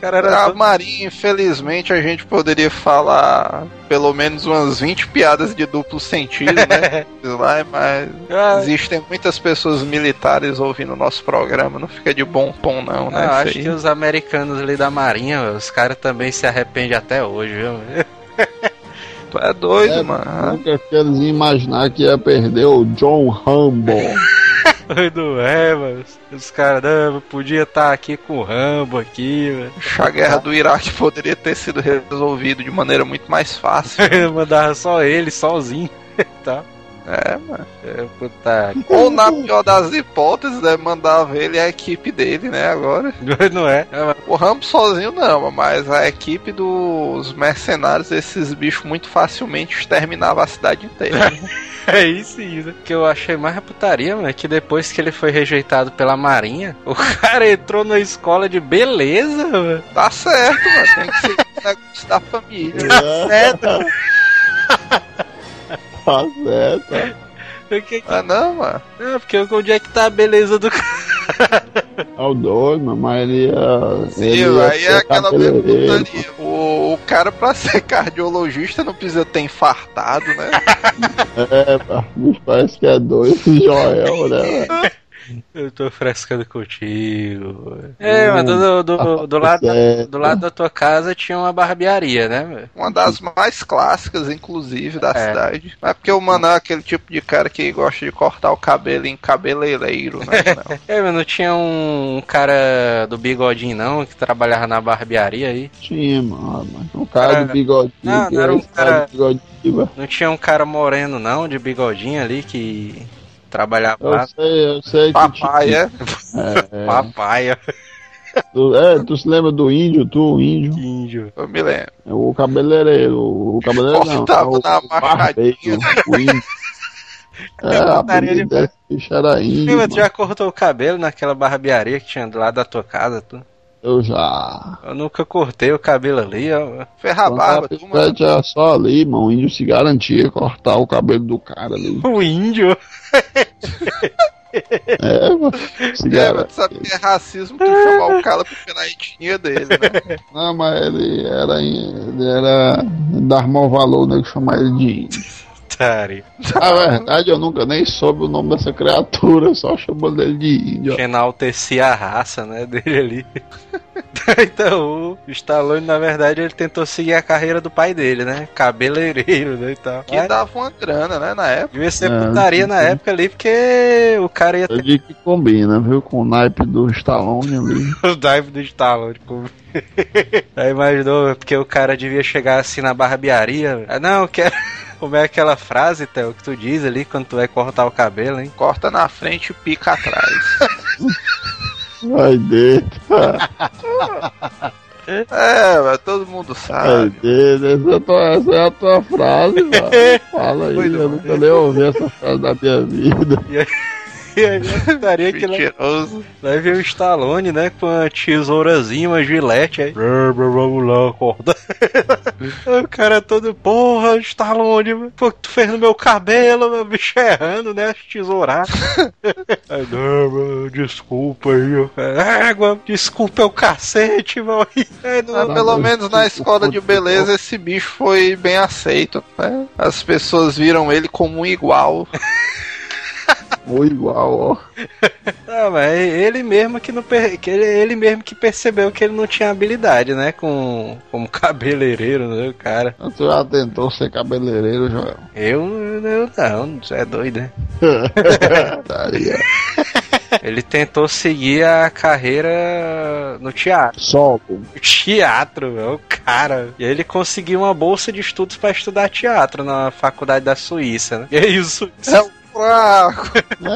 Cara era A todo- Marinha, infelizmente, a gente poderia falar pelo menos umas 20 piadas de duplo sentido, né? Lá, mas Ah, existem muitas pessoas militares ouvindo o nosso programa, não fica de bom tom não, né? eu isso acho aí. que os americanos ali da Marinha, os caras também se arrependem até hoje, viu? Tu é doido, É, mano. Nunca que eles iam imaginar que ia perder o John Rambo. Não é, mano. Os caras, não, podia estar aqui com o Rambo aqui, velho. A guerra do Iraque poderia ter sido resolvido de maneira muito mais fácil. Mandava só ele, sozinho. tá? É, mano. É, puta. Ou na pior das hipóteses, né? Mandava ele e a equipe dele, né? Agora. Não é? É, O Rambo sozinho não, mas a equipe dos mercenários, esses bichos muito facilmente exterminava a cidade inteira. É isso, isso. O que eu achei mais putaria, mano, é que depois que ele foi rejeitado pela Marinha, o cara entrou na escola de beleza, mano. tá certo, mano. Tem que ser um negócio da família. Certo. Tá certo. Porque, Ah, não, mano. não, porque onde é que tá a beleza do cara? É o doido, mano, mas ele ia. Sim, ele ia aí é aquela mesma cabeleireiro. putaria. O, o cara, pra ser cardiologista, não precisa ter infartado, né? É, parece que é doido, esse Joel, né? Eu tô frescando contigo. É, mas do, do, do, lado, da, Certo. do lado da tua casa tinha uma barbearia, né, velho? Uma das mais clássicas, inclusive, da É. cidade. Não é porque o mano é aquele tipo de cara que gosta de cortar o cabelo em cabeleireiro, né? Não. É, mas não tinha um, cara do bigodinho, não, que trabalhava na barbearia aí? Tinha, mano. mas Um cara Cara, de bigodinho. não, que não era um cara. Não tinha um cara moreno, não, de bigodinho ali que trabalhava Eu lá? sei, eu sei que Papai, é? É, Papai, tu, é, tu se lembra do índio, tu, o índio? índio. Eu me lembro. O cabeleireiro, o cabeleireiro não. Cortava o, na o barbeiro, o índio. É, a de- era índio, tu já cortou o cabelo naquela barbearia que tinha do lado da tua casa, tu? Eu já. Eu nunca cortei o cabelo ali, ó. Ferra a barba, era só ali, mano. O índio se garantia cortar o cabelo do cara ali. O índio. É, mano. É, mas tu sabe que é racismo tu chamar o cara pela etnia dele, né? Não, mas ele era. Ele era. Dar mau valor, né? Que chamar ele de índio. Otário. Na verdade, eu nunca nem soube o nome dessa criatura, só chamando ele de índio. Que enaltecia a raça, né, dele ali. então, o Stallone, na verdade, ele tentou seguir a carreira do pai dele, né? Cabeleireiro, né, e tal. Que Mas dava uma grana, né, na época. devia ser É, putaria na época ali, porque o cara ia Eu ter digo que combina, viu? Com o naipe do Stallone ali. o dive do Stallone. Como... Aí imaginou, porque o cara devia chegar assim na barbearia. Ah, não, eu quero... Como é aquela frase, Theo, que tu diz ali quando tu vai cortar o cabelo, hein? Corta na frente e pica atrás. Vai dentro. É, mas todo mundo sabe. dentro. Essa é tua, essa é a tua frase, mano. Fala aí, Muito eu bom. nunca nem ouvi essa frase da minha vida. E aí a putaria que lá, o Stallone, né? Com uma tesourazinha, uma gilete aí. Vamos lá, corta. o cara todo, porra, Stallone, pô, tu fez no meu cabelo, meu bicho errando, né? Tesourar. aí, não, mano, desculpa aí, ó. Égua, desculpa é o cacete, mano. É, não, Mas Não, pelo menos na escola de beleza esse bicho foi bem aceito, né? As pessoas viram ele como um igual. Ou igual, ó. Não, mas é ele mesmo que não per... que ele, ele mesmo que percebeu que ele não tinha habilidade, né, com como cabeleireiro, né, o cara. Tu já tentou ser cabeleireiro, Joel? Eu, eu não, você é doido, né? Ele tentou seguir a carreira no teatro. Só. Teatro, meu, cara. E aí ele conseguiu uma bolsa de estudos pra estudar teatro na faculdade da Suíça, né? E é isso. É um fraco.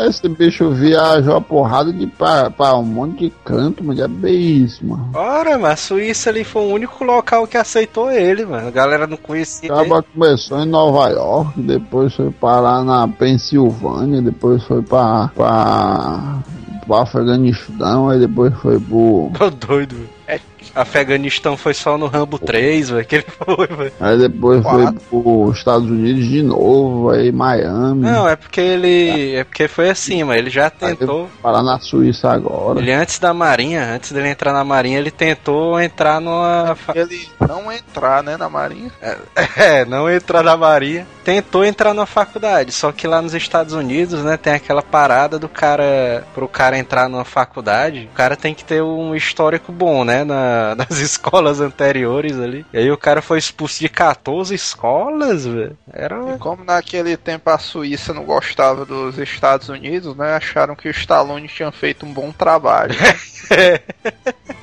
Esse bicho viajou a porrada de pra, pra um monte de canto, mas é bem isso, mano. Ora, mas a Suíça ali foi o único local que aceitou ele, mano. A galera não conhecia ele. Acaba começou em Nova York, depois foi parar na Pensilvânia, depois foi pra, pra, pro Afeganistão, aí depois foi pro. Tô doido, velho. Afeganistão foi só no Rambo 3, velho, que ele foi, velho. Aí depois Quatro. foi pros Estados Unidos de novo, aí Miami. Não, é porque ele. É porque foi assim, mas ele já tentou. Parar na Suíça agora. Ele antes da Marinha, antes dele entrar na Marinha, ele tentou entrar numa. Ele não entrar, né, na marinha. É, não entrar na Marinha. Tentou entrar na faculdade, só que lá nos Estados Unidos, né, tem aquela parada do cara. Pro cara entrar numa faculdade, o cara tem que ter um histórico bom, né, na, nas escolas anteriores ali. E aí o cara foi expulso de 14 escolas, velho. Era. E como naquele tempo a Suíça não gostava dos Estados Unidos, né, acharam que o Stallone tinha feito um bom trabalho.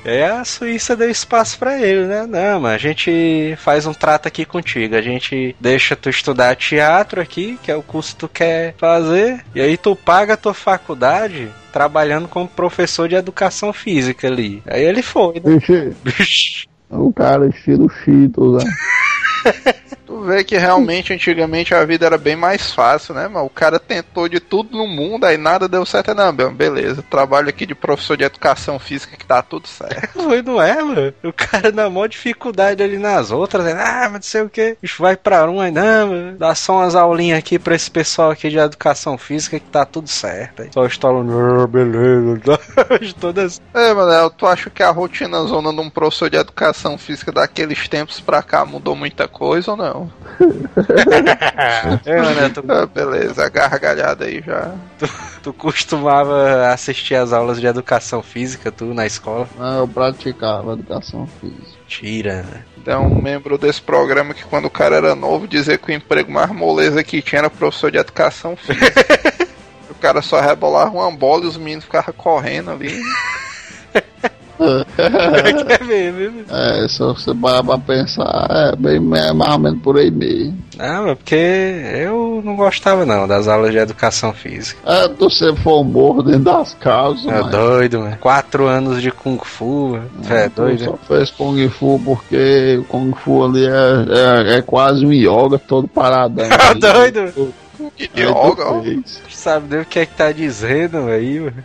E aí a Suíça deu espaço pra ele, né? Não, mas a gente faz um trato aqui contigo. A gente deixa tu estudar teatro aqui, que é o curso que tu quer fazer, e aí tu paga a tua faculdade trabalhando como professor de educação física ali. Aí ele foi, né? Vixe, o cara estilo Cheetos, né? Tu vê que realmente antigamente a vida era bem mais fácil, né, mano? O cara tentou de tudo no mundo, aí nada deu certo. Não, meu, beleza. Trabalho aqui de professor de educação física que tá tudo certo. Foi, não é, mano? O cara na maior dificuldade ali nas outras, né? ah, mas não sei o que. Bicho vai pra um, aí não, mano. Dá só umas aulinhas aqui pra esse pessoal aqui de educação física que tá tudo certo. Aí. Só estalando, ah, beleza. Todas. É, mano, tu acha que a rotina zona de um professor de educação física daqueles tempos pra cá mudou muita coisa ou não? é, né? Tu, Ah, beleza, gargalhada aí já. tu costumava assistir as aulas de educação física, tu, na escola? Ah, Eu praticava educação física. Tira, né? É um membro desse programa que quando o cara era novo dizia que o emprego mais moleza que tinha era professor de educação física. o cara só rebolava uma bola e os meninos ficavam correndo ali. Viu? É, se você parar pra pensar, é bem é mais ou menos por aí mesmo. Não, é porque eu não gostava não das aulas de educação física. É, tu sempre foi um morro dentro das casas, É mas doido, mano. Quatro anos de Kung Fu, é tu doido. só fez Kung Fu porque o Kung Fu ali é, é, é quase um yoga todo paradão. É ali. doido. Yoga. Sabe nem o que é que tá dizendo aí, mano.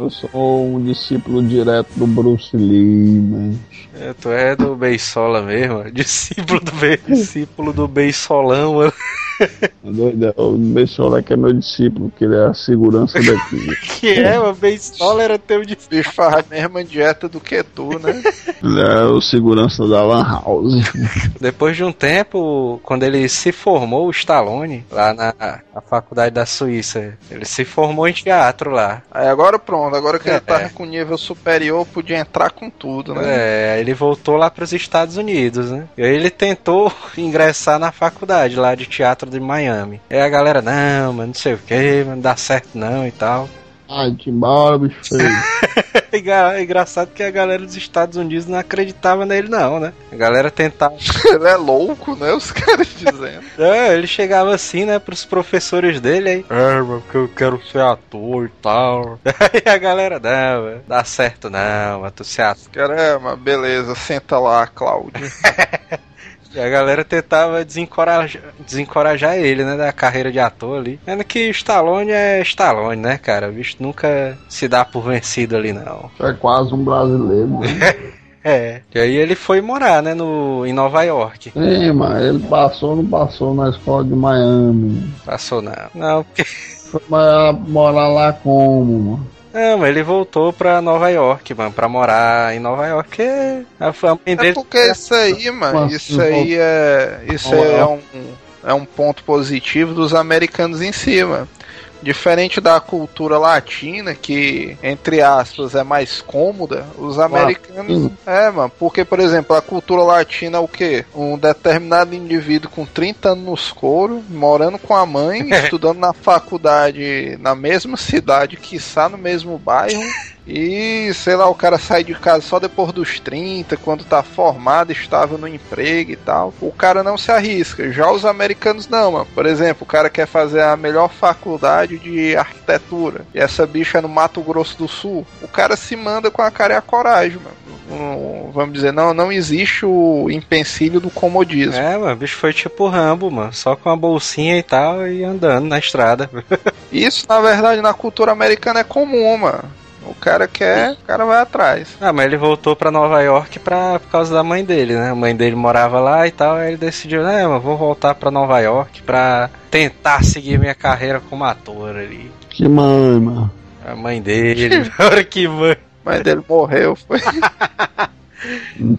Eu sou um discípulo direto do Bruce Lee, man. É, tu é do Beisola mesmo, discípulo do Be... discípulo do Beisolão, mano. É doido, O Bessola que é meu discípulo, que ele é a segurança daqui. Que é, mano, Beisola era teu O discípulo. bicho faz a mesma dieta do que tu, né? Ele é o segurança da Lan House. Depois de um tempo, quando ele se formou, o Stallone, lá na, na faculdade da Suíça, ele se formou em teatro lá. Aí agora pronto, agora que É. ele tava com nível superior, podia entrar com tudo, né? É, ele voltou lá para os Estados Unidos, né? E aí ele tentou ingressar na faculdade lá de teatro de Miami. E aí a galera, não, mas não sei o que, não dá certo não e tal. Ai, te embora, bicho feio. É engra- é engraçado que a galera dos Estados Unidos não acreditava nele não, né? A galera tentava... Ele é louco, né? Os caras dizendo. É, ele chegava assim, né, pros professores dele aí. É, mas porque eu quero ser ator e tal. Aí a galera, não, mano, dá certo não, mas tu ser ator. Caramba, beleza, senta lá, Cláudio. E a galera tentava desencorajar, desencorajar ele, né, da carreira de ator ali. Vendo que Stallone é Stallone, né, cara? O bicho nunca se dá por vencido ali, não. É quase um brasileiro, né? É. E aí ele foi morar, né, no, em Nova York. Sim, mas ele passou, não passou na escola de Miami. Passou não. Não, porque... Foi morar lá como, mano? Não, mas ele voltou pra Nova York, mano, pra morar em Nova York. porque A família É dele... porque isso aí, mano, Nossa, isso aí é. Isso aí é um, é um ponto positivo dos americanos em cima. Diferente da cultura latina, que, entre aspas, é mais cômoda, os americanos. É, mano, porque, por exemplo, a cultura latina é o quê? Um determinado indivíduo com 30 anos nos couro, morando com a mãe, estudando na faculdade na mesma cidade, quiçá no mesmo bairro. E, sei lá, o cara sai de casa só depois dos 30, quando tá formado, estável no emprego e tal. O cara não se arrisca. Já os americanos não, mano. Por exemplo, o cara quer fazer a melhor faculdade de arquitetura. E essa bicha é no Mato Grosso do Sul. O cara se manda com a cara e a coragem, mano. Não- vamos dizer, não, não existe o empecilho do comodismo. É, mano, o bicho foi tipo Rambo, mano. Só com a bolsinha e tal e andando na estrada. Isso, na verdade, na cultura americana é comum, mano. O cara quer, o cara vai atrás. Ah, mas ele voltou pra Nova York pra, por causa da mãe dele, né? A mãe dele morava lá e tal, aí ele decidiu, né, mas vou voltar pra Nova York pra tentar seguir minha carreira como ator ali. Que mãe, mano. A mãe dele, olha que mãe. Mas ele morreu, foi.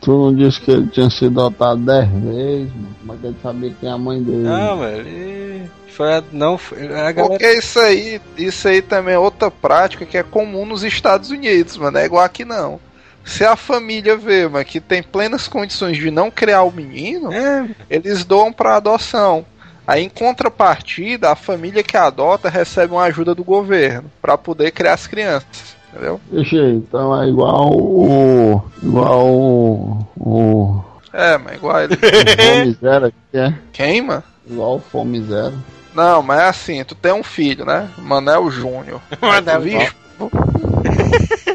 Tu não disse que ele tinha sido adotado 10 vezes, mano. Como é que ele sabia quem é a mãe dele? Não, mano, ele. Foi não, foi, a galera. Porque isso aí, isso aí também é outra prática que é comum nos Estados Unidos, mano. É igual aqui não. Se a família vê, mano, que tem plenas condições de não criar o menino, É, eles doam pra adoção. Aí, em contrapartida, a família que adota recebe uma ajuda do governo pra poder criar as crianças. Entendeu? Deixa aí, então é igual o. igual o. o. É, mas igual ele. Fome Zero, que é? Quem, mano? Igual o Fome Zero. Não, mas é assim, tu tem um filho, né? Manel Júnior. Manel Vixe,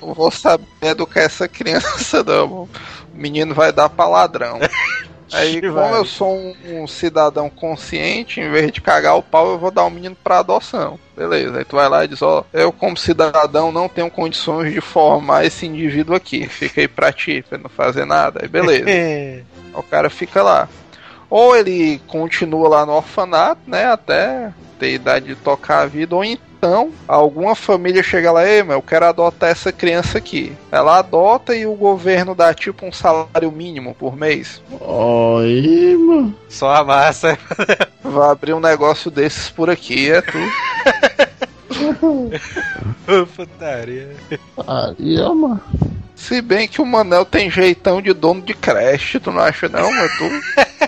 não vou saber do que é essa criança, não. O menino vai dar pra ladrão. Aí, como eu sou um, um cidadão consciente, em vez de cagar o pau, eu vou dar o menino pra adoção. Beleza. Aí tu vai lá e diz, ó, eu como cidadão não tenho condições de formar esse indivíduo aqui. Fica aí pra ti, pra não fazer nada. Aí beleza. O cara fica lá. Ou ele continua lá no orfanato, né? Até ter idade de tocar a vida, ou então alguma família chega lá, ei, meu, eu quero adotar essa criança aqui. Ela adota e o governo dá tipo um salário mínimo por mês. Aí, mano. Só a massa. Vai abrir um negócio desses por aqui, é tu. Putaria. Aí, ó, mano. Se bem que o Manel tem jeitão de dono de creche, tu não acha não, mas tu.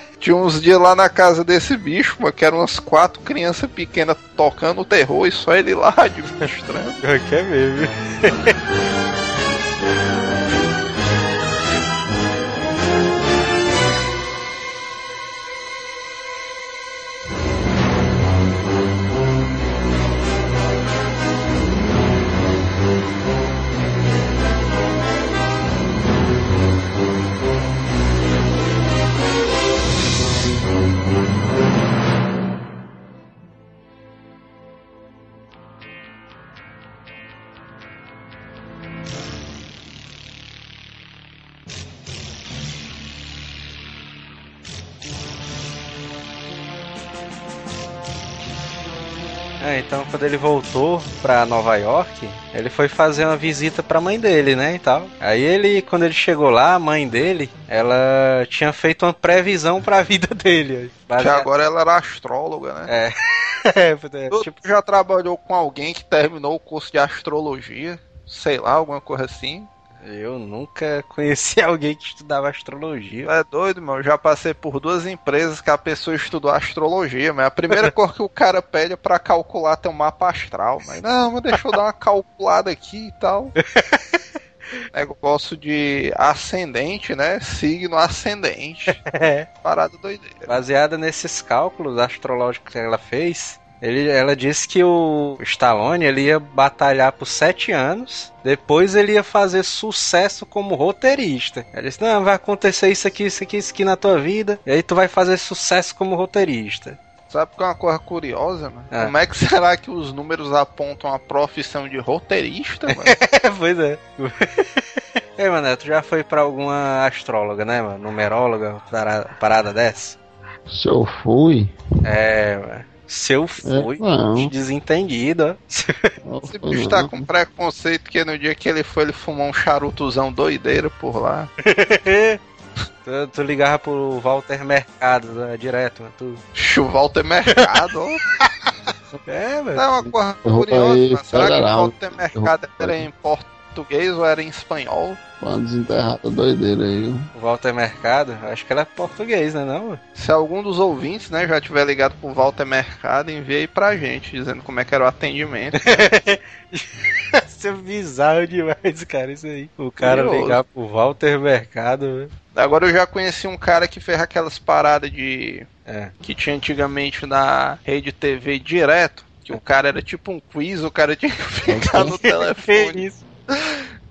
Tinha uns dias lá na casa desse bicho, mano, que eram umas quatro crianças pequenas tocando terror e só ele lá administrando. Que é. É, então quando ele voltou pra Nova York, ele foi fazer uma visita pra mãe dele, né, e tal. Aí ele, quando ele chegou lá, a mãe dele, ela tinha feito uma previsão pra vida dele. Que Baseado- agora ela era astróloga, né? É. É, é, Tu tipo, já trabalhou com alguém que terminou o curso de astrologia? Sei lá, alguma coisa assim? Eu nunca conheci alguém que estudava astrologia. É doido, meu? Eu já passei por duas empresas que a pessoa estudou astrologia, mas a primeira coisa que o cara pede é pra calcular teu mapa astral. Mas não, mas deixa eu dar uma calculada aqui e tal. Negócio de ascendente, né? Signo ascendente. É. Parada doideira. Baseada nesses cálculos astrológicos que ela fez, ele, ela disse que o Stallone ele ia batalhar por sete anos, depois ele ia fazer sucesso como roteirista. Ela disse: Não, vai acontecer isso aqui, isso aqui, isso aqui na tua vida, e aí tu vai fazer sucesso como roteirista. Sabe que é uma coisa curiosa, mano? É. Como é que será que os números apontam a profissão de roteirista, mano? pois é. Ei, mano, tu já foi pra alguma astróloga, né, mano? Numeróloga, parada, parada dessa? Se eu fui. É, mano. Se eu fui, não. desentendido, ó. Esse bicho tá com preconceito que no dia que ele foi, ele fumou um charutozão doideiro por lá. tu, tu ligava pro Walter Mercado né, direto, mano. Tu... Chuvalter Mercado. É, velho. É uma coisa curiosa, mas será que o. Walter Mercado era em português ou era em espanhol? Uma desenterrada doideira aí. O Walter Mercado, acho que ela é português, né, não? mano? Se algum dos ouvintes, né, já tiver ligado pro Walter Mercado, envia aí pra gente, dizendo como é que era o atendimento. Isso é bizarro demais, cara, isso aí. O cara Curioso. ligar pro Walter Mercado, velho. Agora eu já conheci um cara que fez aquelas paradas de. É. que tinha antigamente na rede TV direto. Que o cara era tipo um quiz, o cara tinha que ficar no Que telefone isso?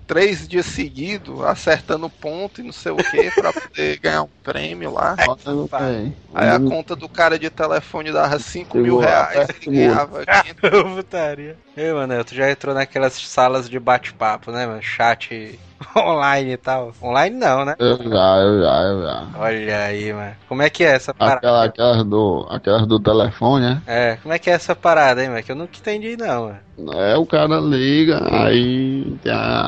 Três dias seguidos, acertando ponto e não sei o que, pra poder ganhar um prêmio lá. No pé. Aí a conta do cara de telefone dava 5 mil reais, ele ganhava 500. Ei, mano, tu já entrou naquelas salas de bate-papo, né, mano? Chat online e tal. Online não, né? Eu já, eu já, eu já. Olha aí, mano. Como é que é essa parada? Aquela, aquelas, do, aquelas do telefone, né? É, como é que é essa parada aí, mano? Que eu nunca entendi, não, mano. É, o cara liga, aí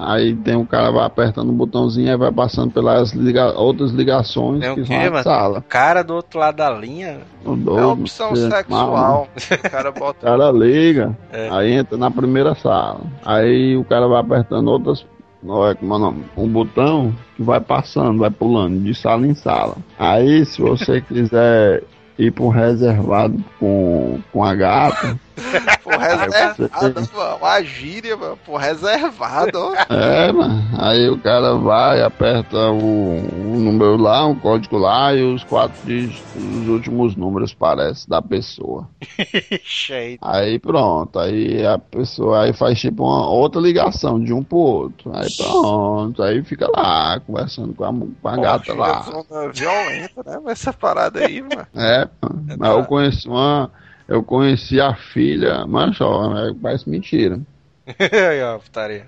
aí tem o cara vai apertando o botãozinho, aí vai passando pelas liga, outras ligações Tem o que quê, são mano? sala. O cara do outro lado da linha. O É opção você- sexual. O cara O bota. cara liga, É. aí entra na primeira sala. Aí o cara vai apertando outras. É como é o nome? Um botão que vai passando, vai pulando de sala em sala. Aí se você quiser ir para um reservado com, com a gata, Pô, reservado, mano. A gíria, mano. Pô, reservado. É, mano. Aí o cara vai, aperta o, o número lá, um código lá e os quatro dígitos, os últimos números parece da pessoa. Aí pronto, aí a pessoa aí faz tipo uma outra ligação de um pro outro. Aí pronto, aí fica lá conversando com a, com a gata lá. Zona violenta, né? Essa parada aí, mano. É, mano. mas eu conheci uma. Eu conheci a filha, mas ó, é, parece mentira.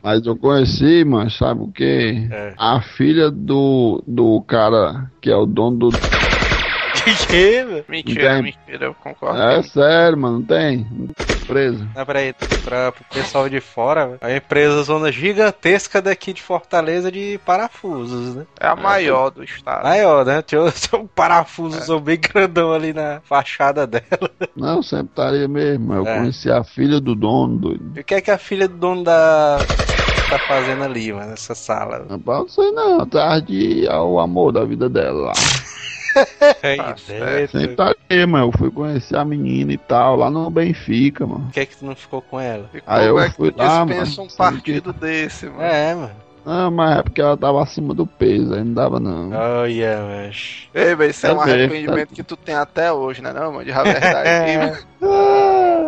Mas eu conheci, mano, sabe o quê? É. A filha do, do cara que é o dono do. Que que, velho? Mentira, Tem. mentira, eu concordo. É sério, mano, não tem? Preso. Não, peraí, pra, pro pessoal de fora, velho, a empresa zona gigantesca daqui de Fortaleza de parafusos, né? É a maior do estado. Maior, né? Tinha, um parafuso bem grandão ali na fachada dela. Não, sempre estaria mesmo. Eu É. conheci a filha do dono, doido. E o que é que a filha do dono da. tá fazendo ali, mano, nessa sala? Não sei não, tarde ao amor da vida dela Aí Tá tá aí, mano. Eu fui conhecer a menina e tal, lá no Benfica, mano. Por que é que tu não ficou com ela? E Aí como eu é que fui tu lá, dispensa mano, um partido desse, mano? É, mano. Não, mas é porque ela tava acima do peso, aí não dava não. Olha, mas. Ei, velho, isso é, É um arrependimento que tu tem até hoje, né, não, mano? De verdade. Ah,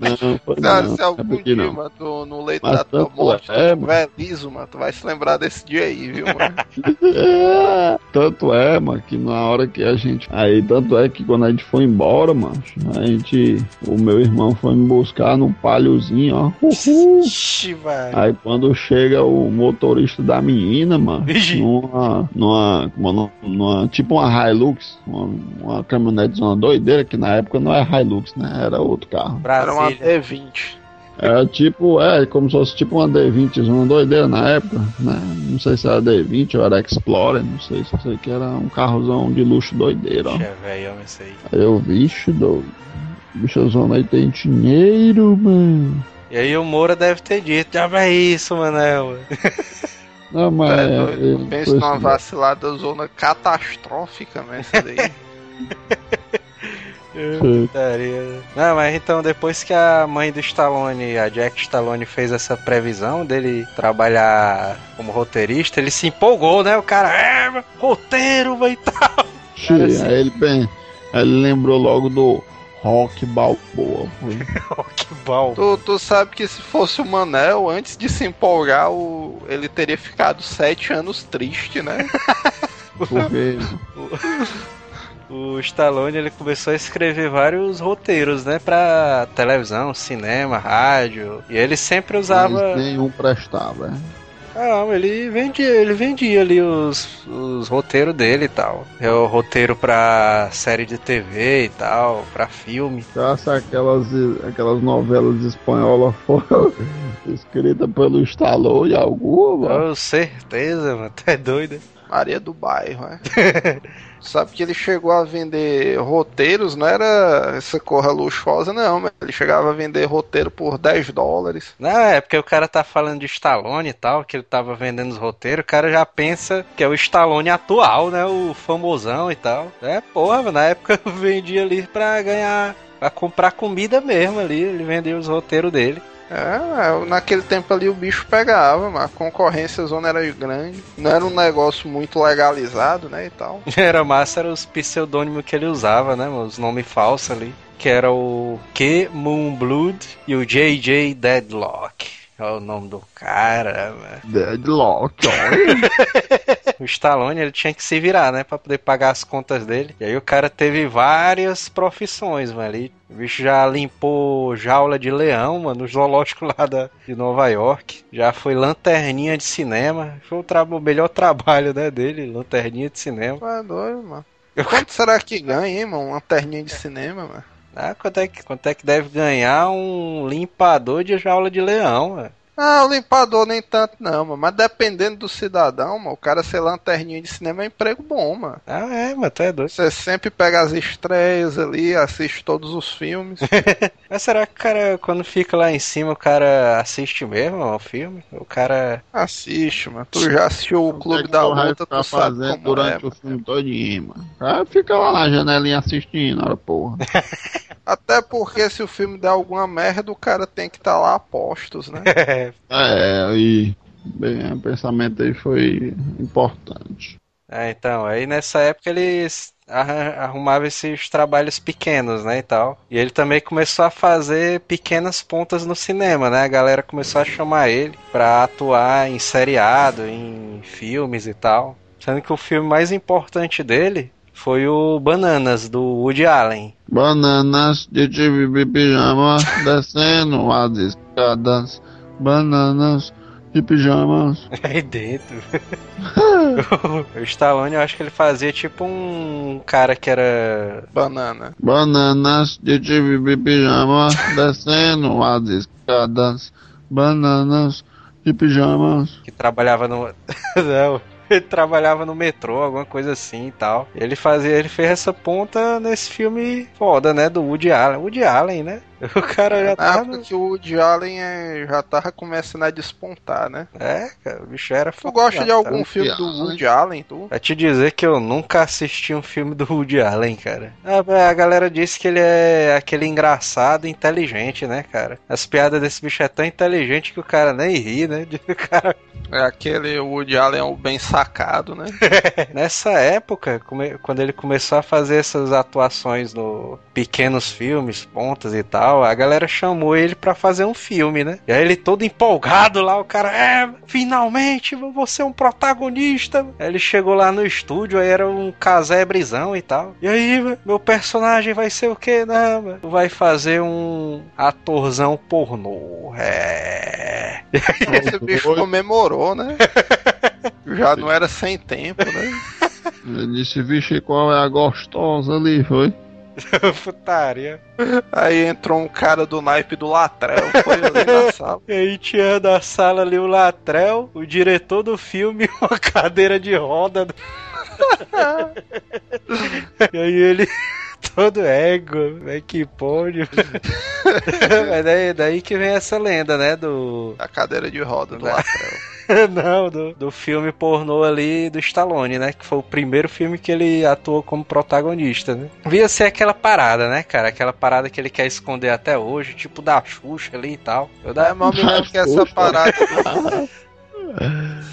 Não, foi Cara, não, se algum é dia, não. mano, tu, no leito Mas da tua tanto morte, é, tu tiver liso, mano, tu vai se lembrar desse dia aí, viu, mano? É, Tanto é, mano, que na hora que a gente. Aí, tanto é que quando a gente foi embora, mano, a gente. O meu irmão foi me buscar num palhozinho, ó. Uhul. Ixi, velho. Aí quando chega o motorista da menina, mano, numa, numa, numa, numa- tipo uma Hilux, uma, uma caminhonete zona doideira, que na época não era Hilux, né? Era outro carro. Era uma Brasília. D20. Era tipo, é, como se fosse tipo uma D20 zona doideira na época, né? Não sei se era D20 ou era Explorer, não sei, só sei que era um carrozão de luxo doideiro, ó. Ixi, é velho, homem, isso aí. Aí eu, vixe, doido. Bicho zona aí tem dinheiro, mano. E aí o Moura deve ter dito, já vai isso, Manel. Não, mas. É, é, doido. é, Pensa foi numa vacilada zona catastrófica, né? Essa daí. foi. Putaria. Não, mas então depois que a mãe do Stallone, a Jack Stallone, fez essa previsão dele trabalhar como roteirista, ele se empolgou, né? O cara, é, roteiro, vai tal. Che, assim- aí ele, bem, ele lembrou logo do Rock Balboa. Foi. Que bom. tu, tu sabe que se fosse o Manel, antes de se empolgar, o... ele teria ficado sete anos triste, né? Porque O Stallone ele começou a escrever vários roteiros, né, pra televisão, cinema, rádio. E ele sempre usava. mas nenhum prestava. é. Ah, ele vendia, ele vendia ali os, os roteiros dele e tal. É o roteiro pra série de TV e tal, pra filme. Graças aquelas, aquelas novelas espanholas foram escritas pelo Stallone alguma. Com certeza, mano, tá doido. Maria do Bairro, né? Sabe que ele chegou a vender roteiros, não era essa corra luxuosa, não, mas ele chegava a vender roteiro por 10 dólares. Não, é porque o cara tá falando de Stallone e tal, que ele tava vendendo os roteiros, o cara já pensa que é o Stallone atual, né? O famosão e tal. É, porra, na época eu vendia ali pra ganhar, pra comprar comida mesmo ali, ele vendia os roteiros dele. É, naquele tempo ali o bicho pegava, mas a concorrência zona era grande. Não era um negócio muito legalizado, né, e tal. Era massa, era os pseudônimos que ele usava, né? Os nomes falsos ali. Que era o Q Moonblood e o JJ Deadlock. É o nome do cara, mano. Deadlock, olha. O Stallone, ele tinha que se virar, né? Pra poder pagar as contas dele. E aí o cara teve várias profissões, mano. Ali, o bicho já limpou jaula de leão, mano, no zoológico lá da, de Nova York. Já foi lanterninha de cinema. Foi o, tra- o melhor trabalho, né, dele, lanterninha de cinema. É doido, mano. Quanto será que ganha, hein, mano? Uma terninha de cinema, mano. Ah, quanto é, que, quanto é que deve ganhar um limpador de jaula de leão, mano? Ah, o limpador nem tanto não, mano. Mas dependendo do cidadão, mano, o cara ser lanterninha de cinema é emprego bom, mano. Ah, é, mano, tu é doido. Você sempre pega as estreias ali, assiste todos os filmes. Mas será que o cara, quando fica lá em cima, o cara assiste mesmo ao filme? O cara. Assiste, mano. Tu já assistiu o Clube da Luta, tu sabe fazendo como durante é. o filme todinho, mano. Aí fica lá na janelinha assistindo, olha porra. Até porque se o filme der alguma merda, o cara tem que estar lá a postos, né? É, e bem, o pensamento aí foi importante. É, então, aí nessa época eles arra- arrumavam esses trabalhos pequenos, né, e tal. E ele também começou a fazer pequenas pontas no cinema, né? A galera começou a chamar ele pra atuar em seriado, em filmes e tal. Sendo que o filme mais importante dele foi o Bananas, do Woody Allen. Bananas de de pijama descendo as escadas. Bananas de pijamas. Aí dentro. o Stallone, eu acho que ele fazia tipo um cara que era Banana. Bananas de de pijama descendo as escadas. Bananas de pijamas. que trabalhava no. Não, ele trabalhava no metrô, alguma coisa assim e tal. Ele fazia, ele fez essa ponta nesse filme foda, né? Do Woody Allen. Woody Allen, né? O cara já Na tava. época que o Woody Allen é, já tava começando a despontar, né? É, cara, o bicho era Tu gosta de tá? algum filme do Woody Allen, tu? Vai te dizer que eu nunca assisti um filme do Woody Allen, cara. Ah, A galera disse que ele é aquele engraçado e inteligente, né, cara? As piadas desse bicho é tão inteligente que o cara nem ri, né? O cara É aquele Woody Allen é o bem sacado, né? Nessa época, come- quando ele começou a fazer essas atuações no pequenos filmes, pontas e tal, a galera chamou ele pra fazer um filme, né? E aí ele todo empolgado lá, o cara, é, finalmente vou ser um protagonista. Aí ele chegou lá no estúdio, aí era um casebrizão e tal. E aí, meu personagem vai ser o quê? Não, vai fazer um atorzão pornô. É. Esse bicho comemorou, né? Já não era sem tempo, né? Ele disse, vixe, qual é a gostosa ali, foi? Putaria. Aí entrou um cara do naipe do Latrel, foi ali na sala. E aí tinha na sala ali o Latrel, o diretor do filme, uma cadeira de roda. e aí ele todo ego, velho, que pôde. Mas daí, daí que vem essa lenda, né, do... A cadeira de roda do Latrel. Não, do, do filme pornô ali do Stallone, né? Que foi o primeiro filme que ele atuou como protagonista, né? Via ser aquela parada, né, cara? Aquela parada que ele quer esconder até hoje, tipo da Xuxa ali e tal. Eu da... É, mas eu me lembro que essa parada.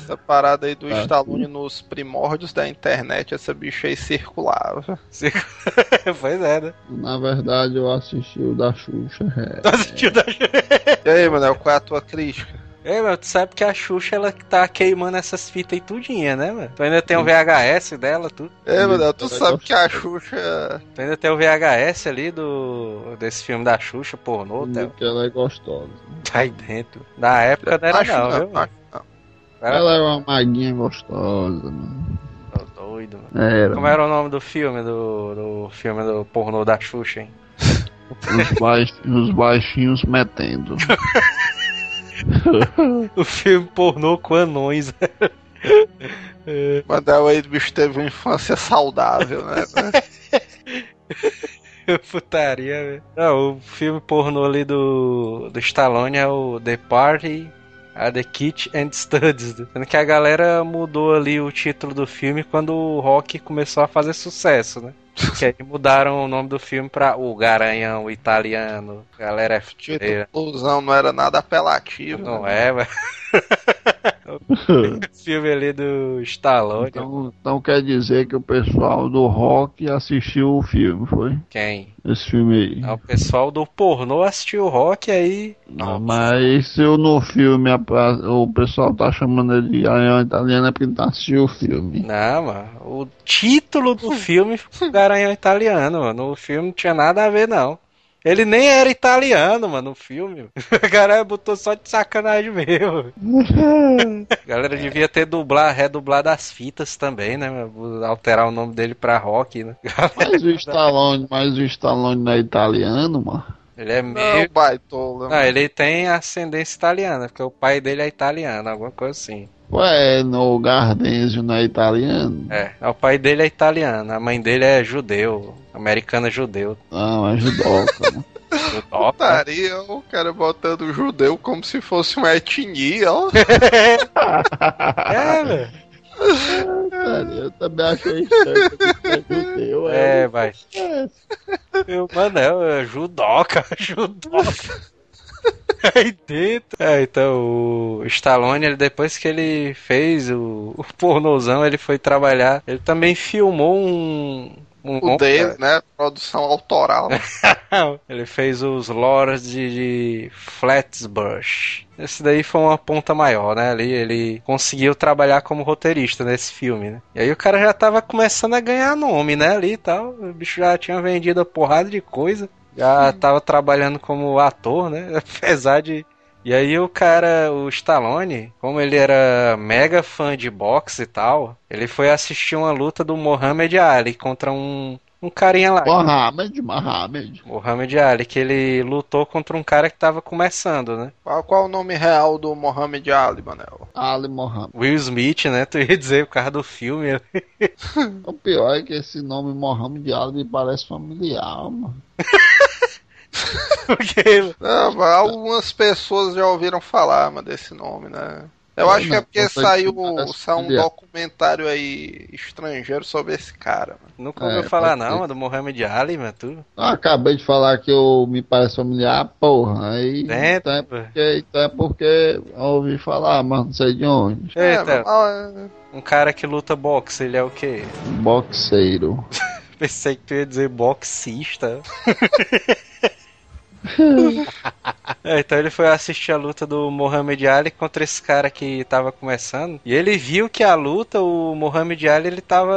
essa parada aí do Stallone nos primórdios da internet, essa bicha aí circulava. pois é, né? Na verdade, eu assisti o da Xuxa. É. Tu assistiu da E aí, Manel, qual é a tua crítica? Ei, meu, tu sabe que a Xuxa ela tá queimando essas fitas aí tudinha, né, mano? Tu ainda tem o VHS dela, tudo. É, Manel, tu sabe que a Xuxa. Tu ainda tem o VHS ali do desse filme da Xuxa, pornô, Theo. Que ela é gostosa. Tá aí dentro. Na época não era Acho não, não, viu? não. Era Ela é uma maguinha gostosa, mano. Tô doido, mano. Era. Como era o nome do filme, do, do filme do pornô da Xuxa, hein? Os, baix, os baixinhos metendo. o filme pornô com anões. Manel aí, o bicho teve uma infância saudável, né? Putaria, velho. Não, o filme pornô ali do, do Stallone é o The Party a The Kit and Studies. Sendo que a galera mudou ali o título do filme quando o rock começou a fazer sucesso, né? Que aí mudaram o nome do filme pra O Garanhão Italiano. Galera é fudideira. Ilusão não era nada apelativo. Não né? é, velho. filme ali do Stallone. Então, então quer dizer que o pessoal do rock assistiu o filme, foi? Quem? Esse filme aí. Ah, O pessoal do pornô assistiu o rock aí. Não, mas se eu no filme o pessoal tá chamando ele de Garanhão Italiano é porque não assistiu o filme. Não, mano. O título do filme foi Garanhão Italiano, mano. O filme não tinha nada a ver, não. Ele nem era italiano, mano, no filme. A galera botou só de sacanagem mesmo. A galera devia ter dublar, redublado as fitas também, né? Alterar o nome dele pra rock, né? Mas o Stallone, mas o Stallone não é italiano, mano. Ele é Não, meio. baitola. Ah, ele tem ascendência italiana, porque o pai dele é italiano, alguma coisa assim. Ué, no Gardensio não é italiano? É, o pai dele é italiano, a mãe dele é judeu, americana judeu. Não, é judoca. né? Putaria, o cara botando judeu como se fosse uma etnia, ó. É, velho. Sério, eu também achei estranho que é judeu. É, vai. É, Eu, mano, é, é judoca, judoca. Aí dentro. É, então, o Stallone, ele, depois que ele fez o, o pornozão, ele foi trabalhar. Ele também filmou um. um O dele, né? Produção autoral. ele fez os lores de, de Flatsbush. Esse daí foi uma ponta maior, né? Ali ele conseguiu trabalhar como roteirista nesse filme, né? E aí o cara já tava começando a ganhar nome, né? Ali e tal. O bicho já tinha vendido a porrada de coisa. Já tava trabalhando como ator, né? Apesar de. E aí o cara, o Stallone, como ele era mega fã de boxe e tal, ele foi assistir uma luta do Muhammad Ali contra um, um carinha lá. Mohamed, Mohamed. Muhammad Ali, que ele lutou contra um cara que tava começando, né? Qual, qual o nome real do Mohamed Ali, Manel? Ali Mohamed. Will Smith, né? Tu ia dizer por causa do filme. O pior é que esse nome Mohamed Ali me parece familiar, mano. Porque Não, mas algumas pessoas já ouviram falar mano, desse nome, né? Eu É, acho que é porque saiu, saiu um documentário aí estrangeiro sobre esse cara. Mano. nunca É, ouviu falar pode não, ser. mano, do Muhammad Ali, mano, tu. Eu acabei de falar que eu me parece familiar, porra. Aí, É, então, é porque, então é porque eu ouvi falar, mas não sei de onde. É, Eita, mas, um cara que luta boxe, ele é o quê? Boxeiro. Pensei que tu ia dizer boxista. É, então ele foi assistir a luta do Muhammad Ali contra esse cara que tava começando. E ele viu que a luta, o Muhammad Ali, ele tava.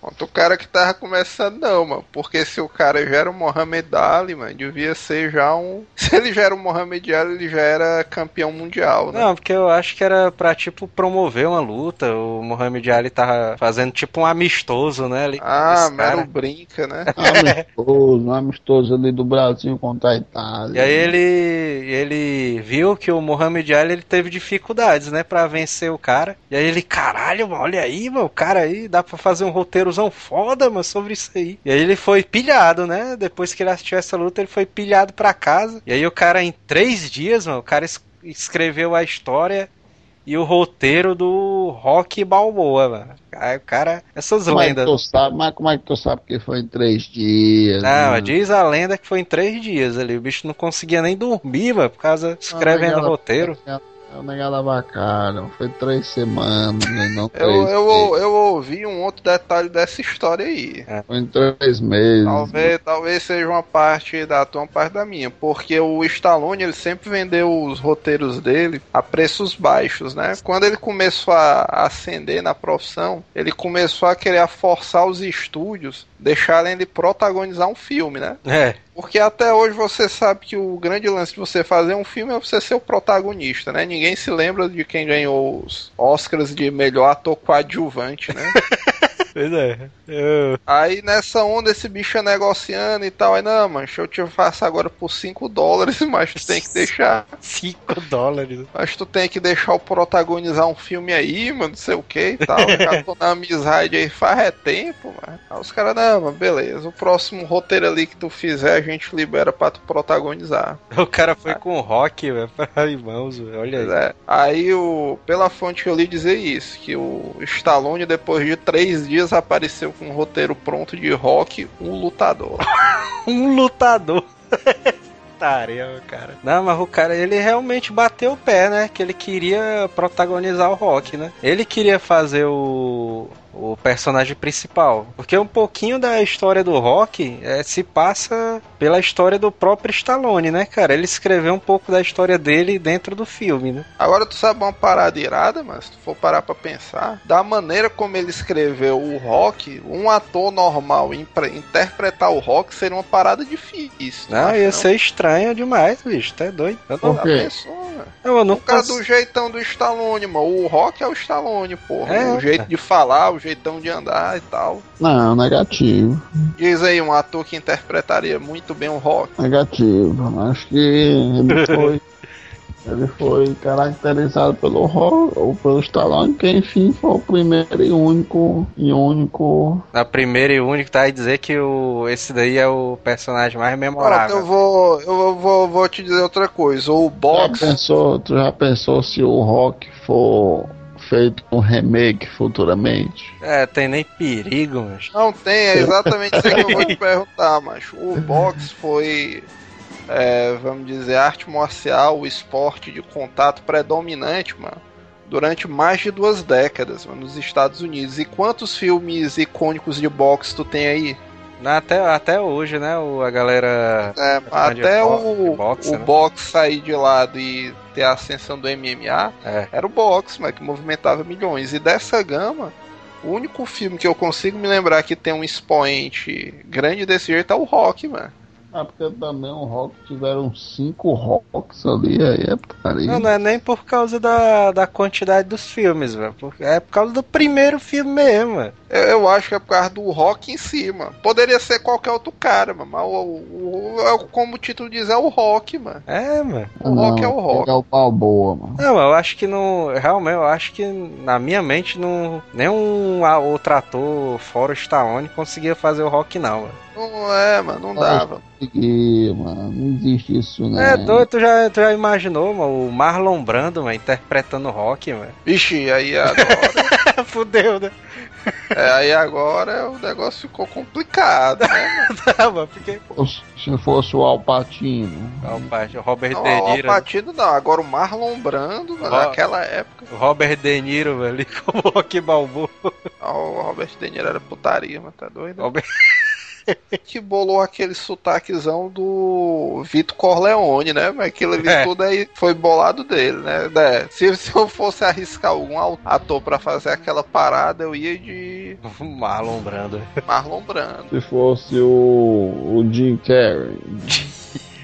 Contra o cara que tava começando, não, mano. Porque se o cara já era o Mohamed Ali, mano, devia ser já um. Se ele já era o Mohamed Ali, ele já era campeão mundial, né? Não, porque eu acho que era pra, tipo, promover uma luta. O Muhammad Ali tava fazendo, tipo, um amistoso, né? Ali, Ah, mero cara. brinca, né? Amistoso, amistoso ali do Brasil contra a Itália. E aí ele, ele viu que o Muhammad Ali ele teve dificuldades, né, Pra vencer o cara. E aí ele, caralho, mano, olha aí, mano, o cara aí dá pra fazer um roteirozão foda, mano, sobre isso aí. E aí ele foi pilhado, né? Depois que ele assistiu essa luta, ele foi pilhado pra casa. E aí o cara, em três dias, mano, o cara es- escreveu a história e o roteiro do Rock Balboa, mano. Aí o cara, essas Como é que lendas. tu sabe? Mas como é que tu sabe que foi em três dias? Não, né? mas diz a lenda que foi em três dias ali. O bicho não conseguia nem dormir, mano, por causa escrevendo negada- roteiro. É o negado abacalho. Foi três semanas, né? não três Eu, eu, eu ouvi um outro detalhe dessa história aí. Foi em três meses. Talvez, talvez seja uma parte da tua, uma parte da minha, porque o Stallone ele sempre vendeu os roteiros dele a preços baixos, né? Quando ele começou a ascender na profissão, ele começou a querer forçar os estúdios deixarem ele protagonizar um filme, né? É, Porque até hoje você sabe que o grande lance de você fazer um filme é você ser o protagonista, né? Ninguém se lembra de quem ganhou os Oscars de melhor ator coadjuvante, né? pois é. Eu- Aí nessa onda esse bicho é negociando e tal. Aí, não, mano, eu te faço agora por 5 dólares, mas tu tem que deixar. 5 dólares. Mas tu tem que deixar o protagonizar um filme aí, mano, não sei o que e tal. Já tô na amizade aí faz é tempo, mano. Aí os caras, não, mano, beleza. O próximo roteiro ali que tu fizer, a gente libera pra tu protagonizar. O cara foi com o rock, velho. Ai, mãos, velho. Olha aí. é. Aí o. Pela fonte que eu li dizer isso, que o Stallone, depois de três dias, apareceu com um roteiro pronto de rock, um lutador. Um lutador. Tarefa, cara. Não, mas o cara, ele realmente bateu o pé, né? Que ele queria protagonizar o rock, né? Ele queria fazer o. O personagem principal. Porque um pouquinho da história do rock é, se passa pela história do próprio Stallone, né, cara? Ele escreveu um pouco da história dele dentro do filme, né? Agora tu sabe uma parada irada, mas se tu for parar pra pensar, da maneira como ele escreveu o rock, um ator normal interpretar o rock seria uma parada difícil. tu Não, acha, ia ser estranho demais, bicho. Tá doido. Eu não, pensou, mano? eu não O cara cons- do jeitão do Stallone, mano. O rock é o Stallone, porra. É, o jeito de falar, o jeitão de andar e tal. Não, negativo. Diz aí um ator que interpretaria muito bem o rock. Negativo. Acho que ele foi. Ele foi caracterizado pelo Rock ou pelo Stallone, que enfim foi o primeiro e único e único. Na primeira e única, tá? E dizer que o, esse daí é o personagem mais Agora, memorável. eu vou, eu vou, vou te dizer outra coisa. O Já box. pensou, tu já pensou se o Rock for feito um remake futuramente? É, tem nem perigo, mas. Não tem, é exatamente isso que eu vou te perguntar, macho. O boxe foi, é, vamos dizer, arte marcial, o esporte de contato predominante, mano, durante mais de duas décadas, mano, nos Estados Unidos. E quantos filmes icônicos de boxe tu tem aí? Até, até hoje, né? O, a galera. É, Tá de até o, de boxe, o né? boxe sair de lado e ter a ascensão do MMA, É. era o boxe, mas que movimentava milhões. E dessa gama, o único filme que eu consigo me lembrar que tem um expoente grande desse jeito é o Rock, mano. Ah, porque também o rock tiveram cinco rocks ali, aí é putaria. Não, não é nem por causa da, da quantidade dos filmes, velho. É por causa do primeiro filme mesmo, velho. Eu, eu acho que é por causa do rock em si, mano. Poderia ser qualquer outro cara, mano. Mas o, o- o- é o- como o título diz, é o rock, mano. É, mano. O rock é o rock. É o Balboa, mano. Não, eu acho que não. Realmente, eu acho que na minha mente não. Nenhum a- outro ator fora o Stallone conseguia fazer o rock, não, mano. Não é, mano, não dava. Consegui, mano. Não existe isso, né? É doido, tu já, tu já imaginou, mano, o Marlon Brando, mano, interpretando o rock, mano. Vixe, aí agora. Fudeu, né? é, aí agora o negócio ficou complicado, né? Tá, mano, porque. Se fosse o Alpatino. Ó, o pai, o Robert Não, De o Niro. Alpatino não, agora o Marlon Brando, mano, Ó. naquela época, O Robert De Niro, velho, ali como Rock Balboa. o Robert De Niro era putaria, mas tá doido? Robert- que bolou aquele sotaquezão do Vitor Corleone, né? Mas aquilo ali É. tudo aí foi bolado dele, né? É, se, se eu fosse arriscar algum ator pra fazer aquela parada, eu ia de Marlon Brando. Marlon Brando. Se fosse o, o Jim Carrey.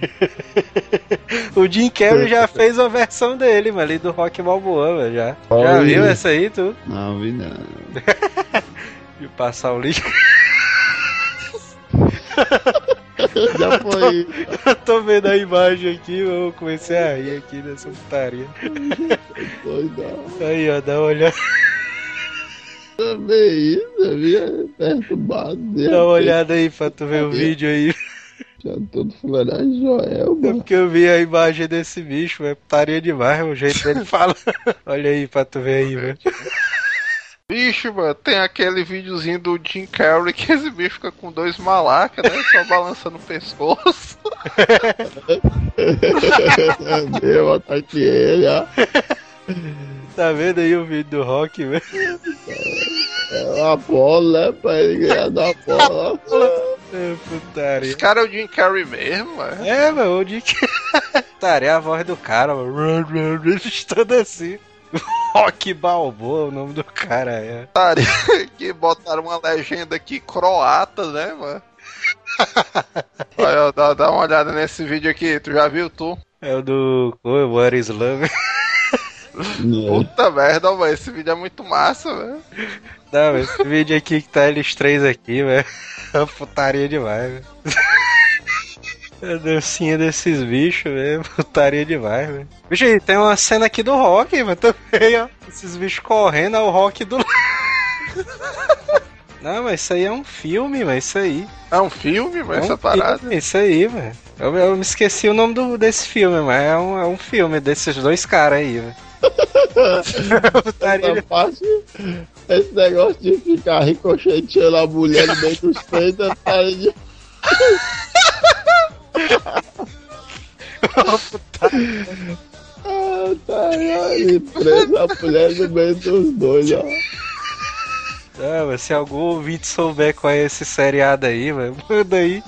O Jim Carrey já fez uma versão dele, mano, ali do Rock Balboa, velho, já. Já Olha viu essa aí, tu? Não, vi não. De passar o lixo. Já foi. Eu tô vendo a imagem aqui, eu comecei a rir aqui dessa putaria. Doidão. Aí, ó, dá uma olhada, Também isso, eu via perturbado. dá uma olhada aí pra tu ver o vídeo aí. Já todo fuleiragem Joel, É mano. porque eu vi a imagem desse bicho, é putaria demais, o jeito dele fala. Olha aí pra tu ver aí, velho. Vixe, mano, tem aquele videozinho do Jim Carrey que esse bicho fica com dois malacas, né? Só balançando o pescoço. Eu ataquei ele, ó. Tá vendo aí o vídeo do Rock, velho? É uma bola, né? Pra ele ganhar da bola. É putaria. Esse cara é o Jim Carrey mesmo, mano. É, mano, o Dick. Putaria a voz do cara, mano. Todo assim. Rock Balboa, o nome do cara é. Otário, que botaram uma legenda aqui croata, né, mano? Olha, dá, dá uma olhada nesse vídeo aqui, tu já viu tu? É o do. Oh, What is Love? Puta merda, mano, esse vídeo é muito massa, velho. Não, esse vídeo aqui que tá eles três aqui, velho. É uma putaria demais, velho. A dancinha desses bichos, velho. Putaria demais, velho. Bicho, aí, tem uma cena aqui do rock, mano, também, ó. Esses bichos correndo, é o rock do. Não, mas isso aí é um filme, mas isso aí. É um filme, É mas um essa parada. filme, isso aí, velho. Eu, eu me esqueci o nome do, desse filme, mas é um, é um filme desses dois caras aí, velho. Essa parte, esse negócio de ficar ricocheteando a mulher no meio dos peitos, é de. Ah, tá aí, presa a mulher no meio dos dois, ó. Ah, mas se algum ouvinte souber qual é esse seriado aí, velho, manda aí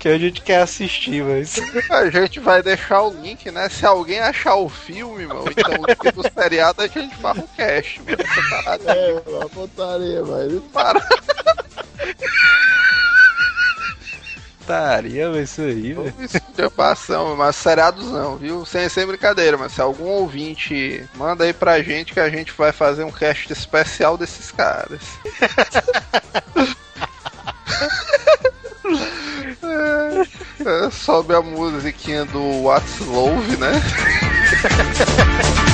que a gente quer assistir, mas. A gente vai deixar o link, né? Se alguém achar o filme, mano, então o link do seriado, a gente faz um cast, mano. É, uma putaria, mas para. Putaria, mas isso aí, velho. Esculhambação, seriados não, viu? Sem, sem brincadeira, mas se algum ouvinte manda aí pra gente que a gente vai fazer um cast especial desses caras. é, é, sobe a musiquinha do What's Love, né?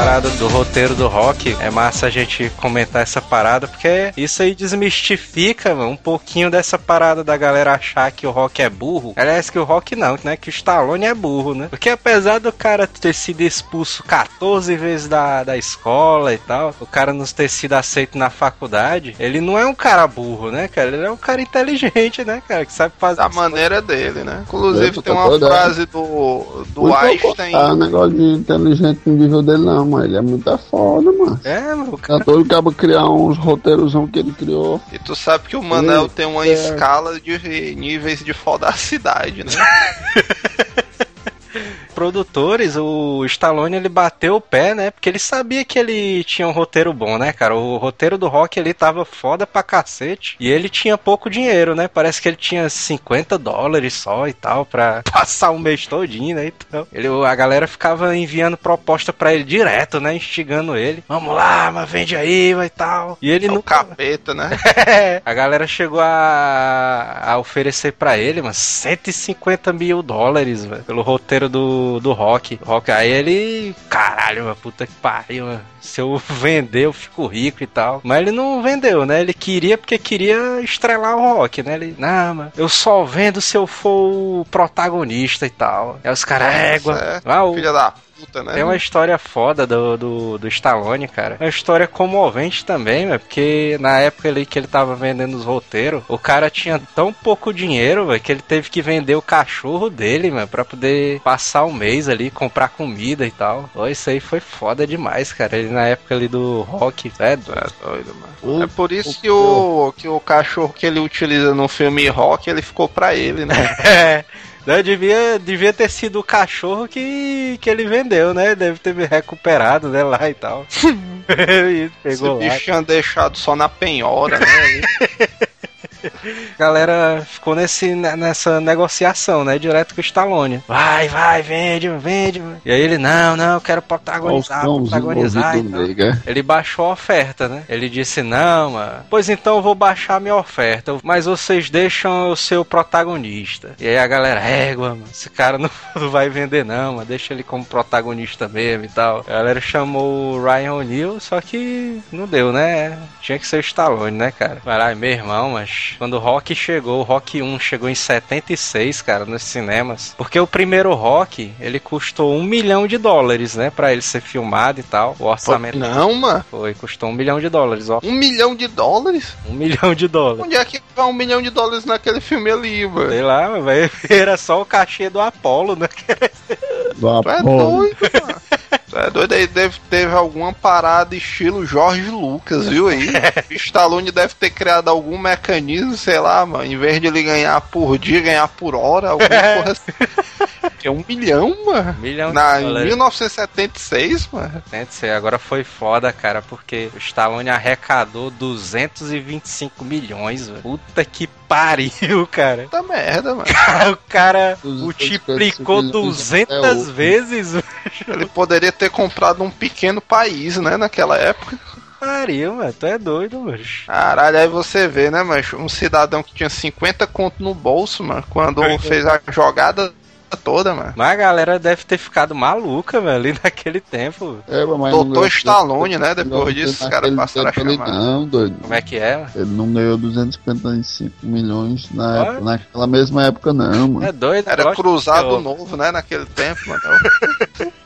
parada do roteiro do rock, é massa a gente comentar essa parada, porque isso aí desmistifica mano, um pouquinho dessa parada da galera achar que o rock é burro. Aliás, que o rock não, né? Que o Stallone é burro, né? Porque apesar do cara ter sido expulso 14 vezes da, da escola e tal, o cara não ter sido aceito na faculdade, ele não é um cara burro, né, cara? Ele é um cara inteligente, né, cara? Que sabe fazer. Da as coisas. maneira dele, né? Inclusive tem uma frase do, do Não vou Einstein. cortar negócio de inteligente no nível dele, não, mas ele é muito foda, mano. É, mano, o cara. Tá doido que acaba criar uns roteirosão que ele criou. E tu sabe que o Manel tem uma é. escala de níveis de fodacidade, né? produtores, o Stallone ele bateu o pé, né? Porque ele sabia que ele tinha um roteiro bom, né, cara? O roteiro do Rock ele tava foda pra cacete. E ele tinha pouco dinheiro, né? Parece que ele tinha 50 dólares só e tal, pra passar um mês todinho, né? Então, ele, a galera ficava enviando proposta pra ele direto, né? Instigando ele. Vamos lá, mas vende aí, vai e tal. E ele É o nunca. capeta, né? a galera chegou a, a oferecer pra ele, mas 150 mil dólares, velho, pelo roteiro do, do Rock. Rock. Aí ele, caralho, mano, puta que pariu, mano. Se eu vender, eu fico rico e tal. Mas ele não vendeu, né? Ele queria porque queria estrelar o Rock, né? Ele, não, mano, eu só vendo se eu for o protagonista e tal. Aí os caras, égua. É, Ah, o- Filha da puta, né? tem uma história foda do, do, do Stallone, cara. Uma história comovente também, velho. Porque na época ali que ele tava vendendo os roteiros, o cara tinha tão pouco dinheiro, velho, que ele teve que vender o cachorro dele, mano, pra poder passar um mês ali, comprar comida e tal. Pô, isso aí foi foda demais, cara. Ele na época ali do rock, é doido. É doido, mano. É por isso que o, que o cachorro que ele utiliza no filme Rock, ele ficou pra ele, né? É. Né, devia, devia ter sido o cachorro que, que ele vendeu, né? Deve ter me recuperado, né, lá e tal. e Esse pegou lá. bicho tinha deixado só na penhora, né? A galera ficou nesse, nessa negociação, né? Direto com o Stallone. Vai, vai, vende, vende. E aí ele, não, não, eu quero protagonizar, Olha protagonizar. e nega. Ele baixou a oferta, né? Ele disse, não, mano, pois então eu vou baixar minha oferta, mas vocês deixam eu ser o protagonista. E aí a galera, égua, mano, esse cara não vai vender não, mano, deixa ele como protagonista mesmo e tal. A galera chamou o Ryan O'Neal, só que não deu, né? Tinha que ser o Stallone, né, cara? Caralho, meu irmão, mas quando o Rock chegou, o Rock 1 chegou em 76, cara, nos cinemas. Porque o primeiro Rock, ele custou um milhão de dólares, né? Pra ele ser filmado e tal. O orçamento Não, mano. foi, custou um milhão de dólares, ó. Um milhão de dólares? Um milhão de dólares. Onde é que vai um milhão de dólares naquele filme ali, velho? Sei lá, vai era só o cachê do Apollo, né? Do Tu é Apolo. doido, mano. É doido aí, deve, teve alguma parada estilo Jorge Lucas, viu aí? O Stallone deve ter criado algum mecanismo, sei lá, mano. Em vez de ele ganhar por dia, ganhar por hora, alguma porra assim. É um milhão, mano. Um milhão Na, de em dólares. 1976, mano. Tem de ser. Agora foi foda, cara, porque o Stallone arrecadou 225 milhões, velho. Puta que pariu, cara. Puta merda, mano. o cara 225 multiplicou milhões até 200 hoje. vezes, velho. Ele poderia ter comprado um pequeno país, né, naquela época. Pariu, mano. Tu é doido, mano. Caralho, aí você vê, né, mas um cidadão que tinha 50 conto no bolso, mano, quando fez a jogada toda, mano. Mas a galera deve ter ficado maluca, velho, ali naquele tempo. É, mas Doutor Stallone, né, depois disso, os caras passaram a chamar. Não, doido. Como é que é? Ele não ganhou 255 milhões na Ah. época- naquela mesma época, não, mano. É doido, Era cruzado ganhou. novo, né, naquele tempo, mano.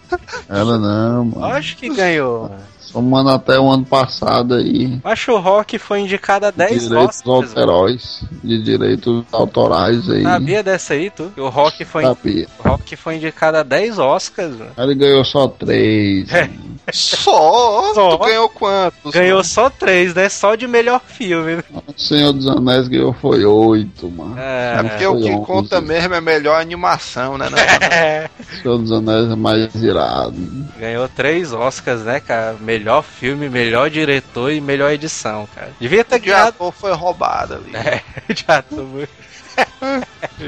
Ela não, mano. Lógico que ganhou. Mano. Somando até o ano passado aí. Mas o Rock foi indicado a 10 direitos Oscars. autorais. De direitos autorais aí. Sabia dessa aí, tu? O Rock foi, Sabia. o Rock foi indicado a 10 Oscars, mano. Ele ganhou só três. É. Só? Só? Tu ganhou quantos? Ganhou mano? só 3, né? Só de melhor filme. O Senhor dos Anéis ganhou foi oito, mano. É É, porque o que Foi onze. conta mesmo é melhor animação, né? né? é. O Senhor dos Anéis é mais irado. Ganhou 3 Oscars, né, cara? Melhor filme, melhor diretor e melhor edição, cara. Devia ter O de ganhado. ator foi roubado ali. É, já tô muito.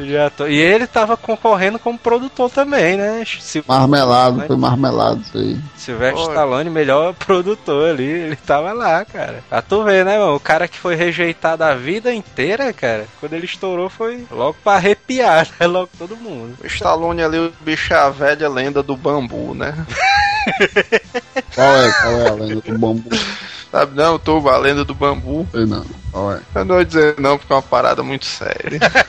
já tô. E ele tava concorrendo como produtor também, né? Sil- Marmelado, foi marmelado isso aí. Silvestre. Stallone, melhor produtor ali, ele tava lá, cara. Pra tu ver, né, mano? O cara que foi rejeitado a vida inteira, cara, quando ele estourou foi logo pra arrepiar, né? Logo todo mundo. O Stallone ali, o bicho é a velha lenda do bambu, né? Qual é? Qual é a lenda do bambu? Sabe não, Tuba, a lenda do bambu. Sei não. Qual é? Eu não vou dizer não, porque é uma parada muito séria.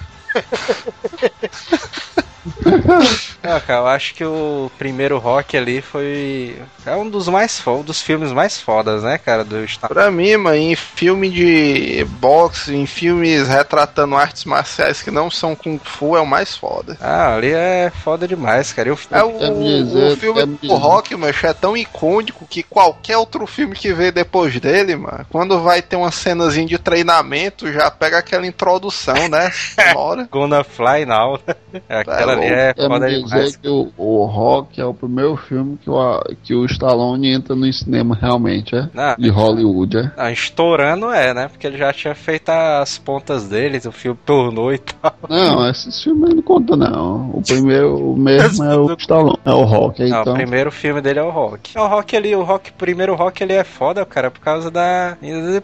Ah, cara, eu acho que o primeiro rock ali foi. É um dos mais fo- um dos filmes mais fodas, né, cara? Do Star pra mim, mano, em filme de boxe, em filmes retratando artes marciais que não são Kung Fu, é o mais foda. Ah, ali é foda demais, cara. Eu, É o, dizer- o filme do Rock, mano, é tão icônico que qualquer outro filme que veio depois dele, mano, quando vai ter uma cenazinha de treinamento, já pega aquela introdução, né? Sonora. Gonna Fly Now. Aquela ali é Quer foda me dizer que o, o Rock é o primeiro filme que o, que o Stallone entra no cinema realmente, é? Não, De Hollywood, é? Ah, estourando é, né? Porque ele já tinha feito as pontas dele, o filme tornou e tal. Não, esses filmes não contam não. O primeiro mesmo é o Stallone, é o Rock, Não, então. o primeiro filme dele é o Rock. É o Rock ali, o Rock, primeiro Rock ele é foda, cara, por causa da.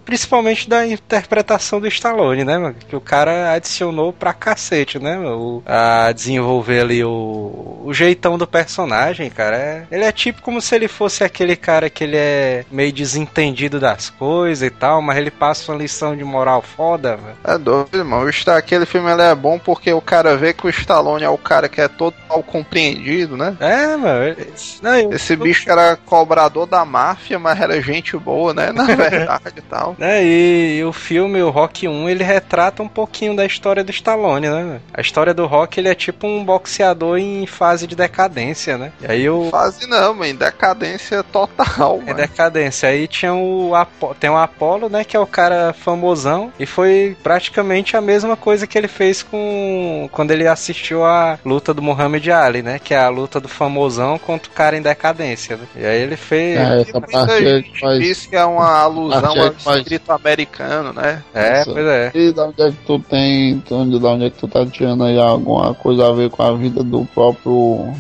Principalmente da interpretação do Stallone, né, mano? Que o cara adicionou pra cacete, né, mano? A desenvolver ali o, o jeitão do personagem, cara. É... Ele é tipo como se ele fosse aquele cara que ele é meio desentendido das coisas e tal, mas ele passa uma lição de moral foda, velho. É doido, irmão. O Sta- Aquele filme ele é bom porque o cara vê que o Stallone é o cara que é todo mal compreendido, né? É, mano. Não, eu- Esse bicho era cobrador da máfia, mas era gente boa, né? Na verdade e tal. É, e, e o filme, o Rock 1, ele retrata um pouquinho da história do Stallone, né? velho? A história do Rock, ele é tipo um boxeador em fase de decadência, né? E aí o... Fase não, mano. Decadência total, É mano. decadência. Aí tinha o Apo- tem o Apollo, né, que é o cara famosão e foi praticamente a mesma coisa que ele fez com quando ele assistiu a luta do Muhammad Ali, né, que é a luta do famosão contra o cara em decadência, né? E aí ele fez É, essa parte gente faz. que é uma alusão ao faz- espírito americano, né? É, Isso. pois é. E da onde é que tu tem, de onde é que tu tá tirando aí alguma coisa a ver com a vida do próprio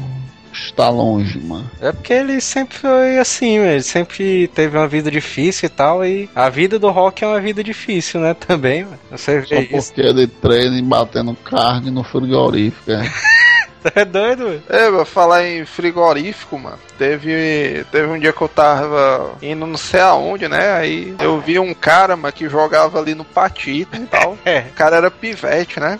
Stallone, mano? É porque ele sempre foi assim, ele sempre teve uma vida difícil e tal, e a vida do rock é uma vida difícil, né, também, mano. Você Só vê isso. porque ele treina e batendo carne no frigorífico, é. É doido, mano. É, vou falar em frigorífico, mano. Teve, teve um dia que eu tava indo não sei aonde, né? Aí eu vi um cara, mano, que jogava ali no patito e tal. É. O cara era pivete, né?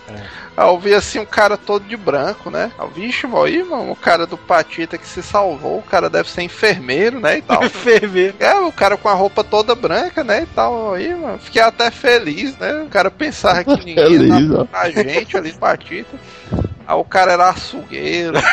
Aí eu vi assim um cara todo de branco, né? Aí eu, vixe, mano, aí, mano, o cara do Patita que se salvou, o cara deve ser enfermeiro, né? E tal. Ferver. É, o cara com a roupa toda branca, né? E tal. Aí, mano, fiquei até feliz, né? O cara pensava que ninguém ia Feliz, dar ó. pra gente ali, Patita. Aí o cara era açougueiro.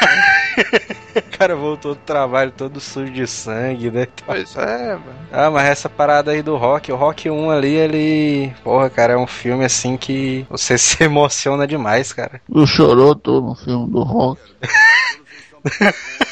O cara voltou do trabalho todo sujo de sangue, né? pois é, mano. Ah, mas essa parada aí do Rock, o Rock 1 ali, ele. Porra, cara, é um filme assim que você se emociona demais, cara. Tu chorou tu no filme do Rock?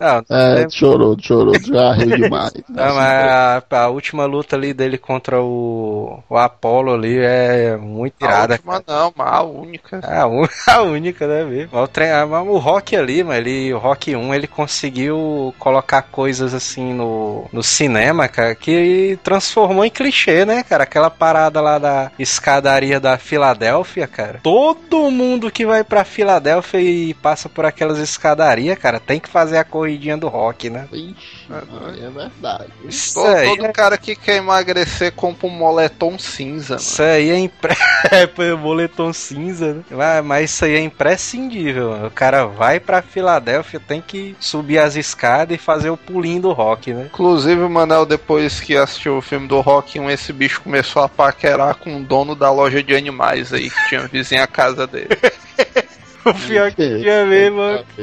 Não, É, tu chorou, chorou, já riu demais. Não, mas a, a última luta ali dele contra o, o Apollo ali é muito A irada. última não, mas a única. É a, un- a única, né, mesmo? O, trem- ah, mas o Rock ali, mas ele, o Rock 1, ele conseguiu colocar coisas assim no, no cinema, cara, que transformou em clichê, né, cara? Aquela parada lá da escadaria da Filadélfia, cara. Todo mundo que vai pra Filadélfia e passa por aquelas escadarias, cara, tem que fazer a corridinha do Rock, né? Ixi, aí é verdade. Isso Todo, aí, todo cara que quer emagrecer compra um moletom cinza, mano. Isso aí é impre... é pô, boletom cinza, né? Mas, mas isso aí é imprescindível. mano. O cara vai pra Filadélfia, tem que subir as escadas e fazer o pulinho do rock, né? Inclusive, Manel, depois que assistiu o filme do Rock 1, esse bicho começou a paquerar com o dono da loja de animais aí, que tinha vizinho a casa dele. O pior que tinha mesmo, mano. É.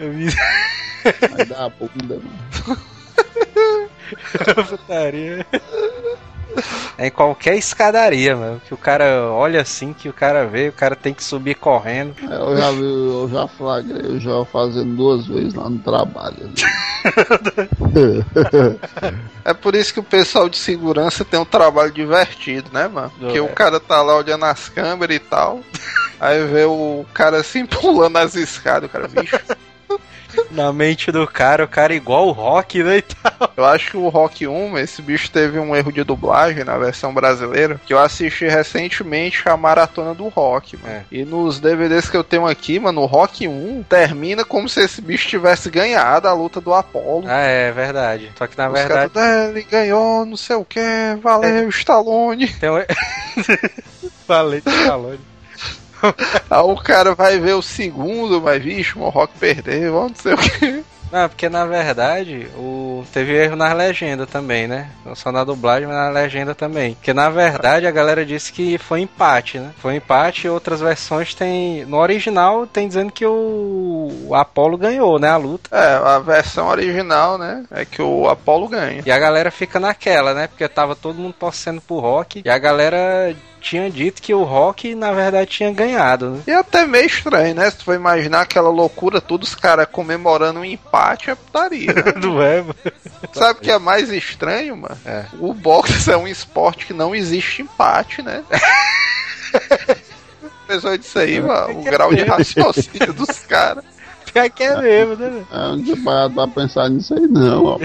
Eu vi Vai dar a bunda, mano. putaria. É em qualquer escadaria, mano. Que o cara olha assim, que o cara vê, o cara tem que subir correndo. É, Eu já vi, eu já flagrei, eu já fazendo duas vezes lá no trabalho. É por isso que o pessoal de segurança tem um trabalho divertido, né, mano? Porque É. o cara tá lá olhando as câmeras e tal. Aí vê o cara assim pulando as escadas, o cara, bicho. Na mente do cara, o cara é igual o rock, né? E tal. Eu acho que o Rock 1, esse bicho teve um erro de dublagem na versão brasileira, que eu assisti recentemente a maratona do Rock, mano. É. E nos DVDs que eu tenho aqui, mano, o Rock 1 termina como se esse bicho tivesse ganhado a luta do Apollo. Ah, é verdade. Só que na Os verdade. caras, "É, ele ganhou, não sei o que, valeu, Stallone. Tem um... Falei, falou. Aí o cara vai ver o segundo, mas vixe, o Rock perdeu, não sei o que. Não, porque na verdade o... teve erro na legenda também, né? Não só na dublagem, mas na legenda também. Porque na verdade a galera disse que foi empate, né? Foi empate e outras versões tem. No original tem dizendo que o, o Apollo ganhou, né? A luta. É, a versão original, né, é que o Apollo ganha. E a galera fica naquela, né? Porque tava todo mundo torcendo pro Rock. E a galera tinha dito que o Rock, na verdade, tinha ganhado, né? E até meio estranho, né? Se tu for imaginar aquela loucura, todos os caras comemorando um empate, é putaria. né? Não é, mano? Sabe o que é mais estranho, mano? É. O boxe é um esporte que não existe empate, né? Apesar disso aí, mano, o grau de raciocínio dos caras. Pior que é mesmo, né? É, não tinha parado pra pensar nisso aí, não, ó.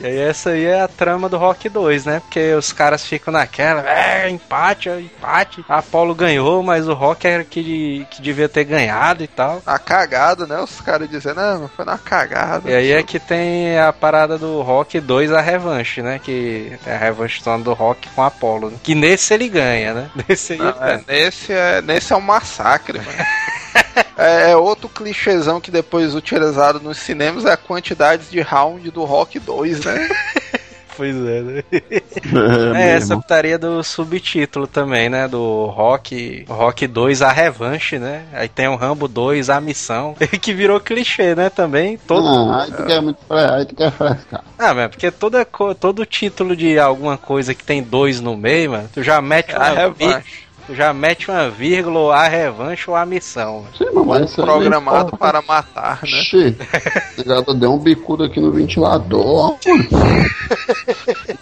E essa aí é a trama do Rock 2, né? Porque os caras ficam naquela, é, empate, empate. A Apollo ganhou, mas o Rock era que, que devia ter ganhado e tal. A cagada, né? Os caras dizendo, não, foi na cagada. E aí é que tem a parada do Rock 2, a revanche, né? Que é a revanche do Rock com a Apollo. Né? Que nesse ele ganha, né? Nesse aí Não, é, nesse, é, nesse é um massacre, mano. É, é outro que depois utilizado nos cinemas é a quantidade de round do Rock 2, né? Pois é, né? É, É, essa putaria do subtítulo também, né? Do Rock, Rock 2, a revanche, né? Aí tem o Rambo 2, a missão, que virou clichê, né? Também. Todo... Não, aí tu quer muito aí tu quer frescar. Ah, mas porque toda, todo título de alguma coisa que tem dois no meio, mano, tu já mete A revanche. Tu já mete uma vírgula, ou a revanche ou a missão. Sim, mas Programado para matar, né? Xê, o negado deu um bicudo aqui no ventilador.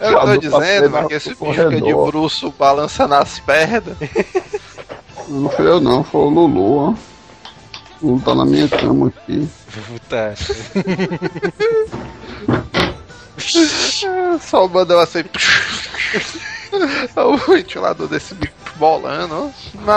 Eu tô dizendo, mano, que esse bicho fica de corredor. bruxo balançando as pernas. Não fui eu não, foi o Lulu, ó. O Lulu tá na minha cama aqui. Puta. Só mandou assim. o ventilador desse bicho bolando.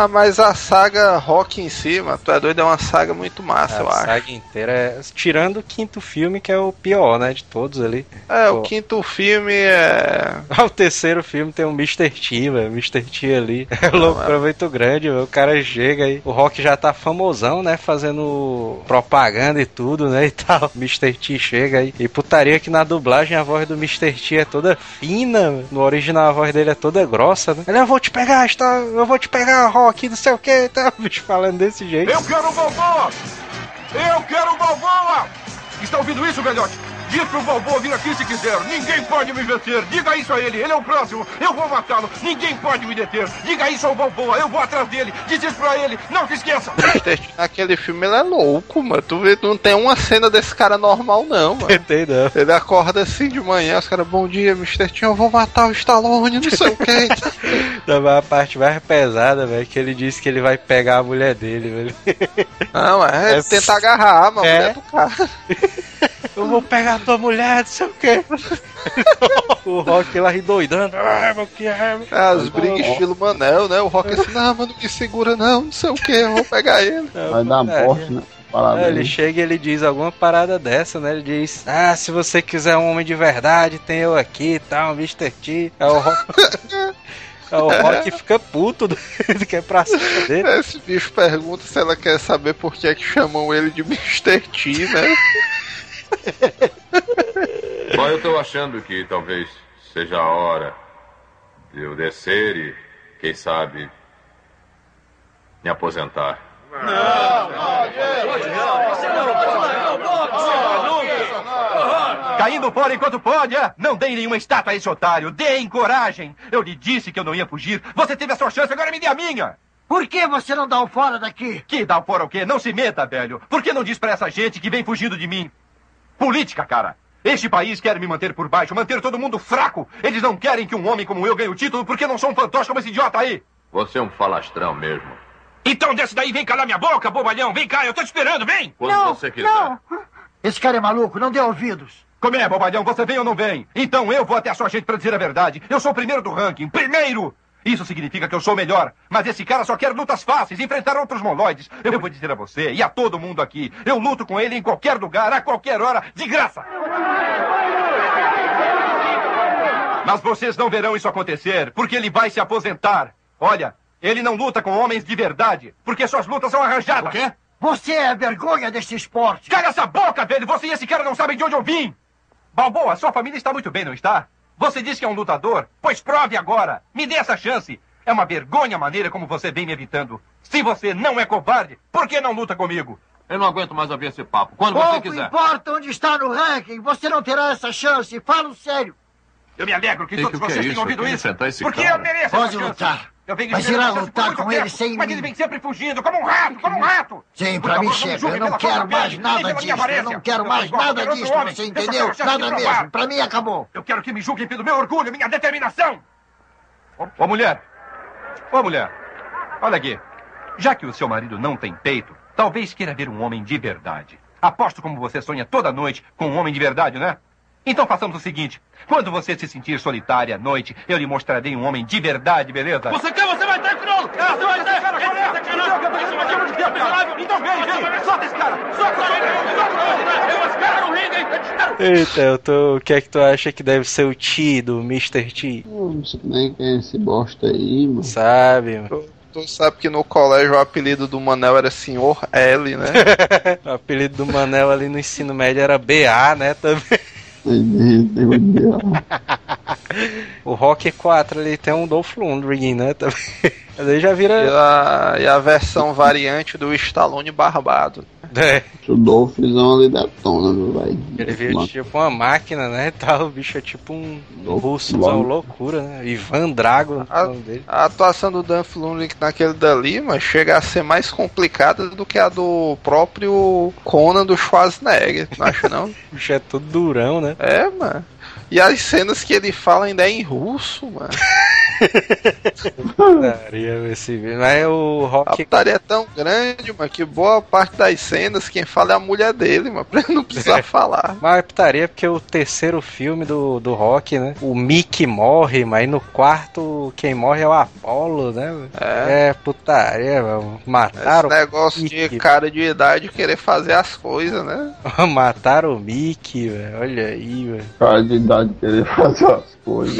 Mas, a saga Rock em si, mano, tu é doido, é uma saga muito massa, eu a acho. saga inteira é... Tirando o quinto filme, que é o pior, né? De todos ali. É, Pô. o quinto filme é. O terceiro filme tem um Mr. T, velho. Mr. T ali. É loucura muito grande, velho. O cara chega aí. O Rock já tá famosão, né? Fazendo propaganda e tudo, né? E tal. O Mr. T chega aí. E putaria que na dublagem a voz do Mr. T é toda fina. No original a voz dele é toda grossa, né? Ele, eu vou te pegar, está... eu vou te pegar, Rock, não sei o que. Tá bicho falando desse jeito. Eu quero o Balboa! Eu quero o Balboa! Está ouvindo isso, velhote? Diz pro Balboa vir aqui se quiser. Ninguém pode me vencer. Diga isso a ele. Ele é o próximo. Eu vou matá-lo. Ninguém pode me deter. Diga isso ao Balboa. Eu vou atrás dele. Diz isso pra ele. Não se esqueça. Naquele filme ele é louco, mano. Tu vê, não tem uma cena desse cara normal, não, mano. Tem não. Ele acorda assim de manhã, os caras, bom dia, Mr. T, eu vou matar o Stallone, não sei o que. Não, a parte mais pesada, velho, que ele disse que ele vai pegar a mulher dele, velho. Não, é, É ele tenta agarrar, mano, É. mulher do cara. Eu vou pegar a tua mulher, não sei o quê. o Rock lá ri doidando. Ah, meu que é? É, as brigas estilo Manel, né? O Rock assim, não, mano, não me segura não, não sei o que, eu vou pegar ele. Vai dar É. morte, né? É, ele chega e ele diz alguma parada dessa, né? Ele diz: Ah, se você quiser um homem de verdade, tem eu aqui e tal, Mr. T. É o Rock. É o Rock fica puto do que é pra cima dele. Esse bicho pergunta se ela quer saber por que é que chamam ele de Mr. T, né? Mas eu tô achando que talvez seja a hora de eu descer e, quem sabe, me aposentar. Caindo fora enquanto pode, é? Não deem nenhuma estátua a esse otário. Deem coragem. Eu lhe disse que eu não ia fugir. Você teve a sua chance, agora me dê a minha. Por que você não dá um fora daqui? Que dá fora o quê? Não se meta, velho. Por que não diz pra essa gente que vem fugindo de mim? Política, cara. Este país quer me manter por baixo, manter todo mundo fraco. Eles não querem que um homem como eu ganhe o título porque não sou um fantoche como esse idiota aí. Você é um falastrão mesmo. Então desce daí, vem calar minha boca, bobalhão. Vem cá, eu tô te esperando, vem. Quando não, você quiser. não. Esse cara é maluco, não dê ouvidos. Como é, bobalhão? Você vem ou não vem? Então eu vou até a sua gente pra dizer a verdade. Eu sou o primeiro do ranking. Primeiro! Isso significa que eu sou melhor. Mas esse cara só quer lutas fáceis, enfrentar outros mongoloides. Eu vou dizer a você e a todo mundo aqui. Eu luto com ele em qualquer lugar, a qualquer hora, de graça. Mas vocês não verão isso acontecer, porque ele vai se aposentar. Olha, ele não luta com homens de verdade, porque suas lutas são arranjadas. O quê? Você é a vergonha deste esporte. Cala essa boca, velho! Você e esse cara não sabem de onde eu vim! Balboa, sua família está muito bem, não está? Você diz que é um lutador? Pois prove agora! Me dê essa chance! É uma vergonha a maneira como você vem me evitando. Se você não é covarde, por que não luta comigo? Eu não aguento mais ouvir esse papo. Quando Pouco você quiser. importa onde está no ranking, você não terá essa chance. Falo sério. Eu me alegro que todos que é vocês isso? tenham ouvido isso. Porque cara. eu mereço Pode essa chance. lutar. Venho Mas irá lutar com ele sem Mas mim. ele vem sempre fugindo, como um rato, como um rato. Sim, pra mim chega. Eu não quero mais nada disso. Eu não quero mais nada disso. Você entendeu? Nada mesmo. Pra mim acabou. Eu quero que me julguem pelo meu orgulho, minha determinação. Ô, mulher. Ô, mulher. Olha aqui. Já que o seu marido não tem peito, talvez queira ver um homem de verdade. Aposto como você sonha toda noite com um homem de verdade, né? Então façamos o seguinte. Quando você se sentir solitária à noite, eu lhe mostrarei um homem de verdade, beleza? Você quer, você vai ter, crioulo! Ah, você vai ter! Cara, qual é? Então vem, vem! Solta esse cara! Solta! Esse cara no ringue, hein? Eita, eu tô... o que é que tu acha que deve ser o T do Mr. T? Eu não sei nem quem é esse bosta aí, mano. Sabe, mano? Tu sabe que no colégio o apelido do Manel era Senhor L, né? O apelido do Manel ali no ensino médio era BA, né? Também. O Rock 4 ali tem um Dolph Lundgren, né? Também. Mas aí já E vira. a, e a versão variante do Stallone barbado. É, O Dolphzão ali detona, meu velho. ele vira tipo uma máquina, né? E tal, o bicho é tipo um Dolph russozão Lundgren. loucura, né? Ivan Drago, dele. A atuação do Dan Flundrick naquele dali, mas chega a ser mais complicada do que a do próprio Conan do Schwarzenegger, não acha não? O bicho é todo durão, né? É, mano. E as cenas que ele fala ainda é em russo, mano. Daria esse vídeo. Mas o A Rock. putaria é tão grande, mano, que boa parte das cenas quem fala é a mulher dele, mano, pra ele não precisar falar. Mas é putaria porque o terceiro filme do, do Rock, né? O Mickey morre, mas no quarto quem morre é o Apollo, né? É. É putaria, mano. Esse Mataram, negócio Mickey. de cara de idade querer fazer as coisas, né? mataram o Mickey, velho. Olha aí, velho. Cara de idade querer fazer as coisas.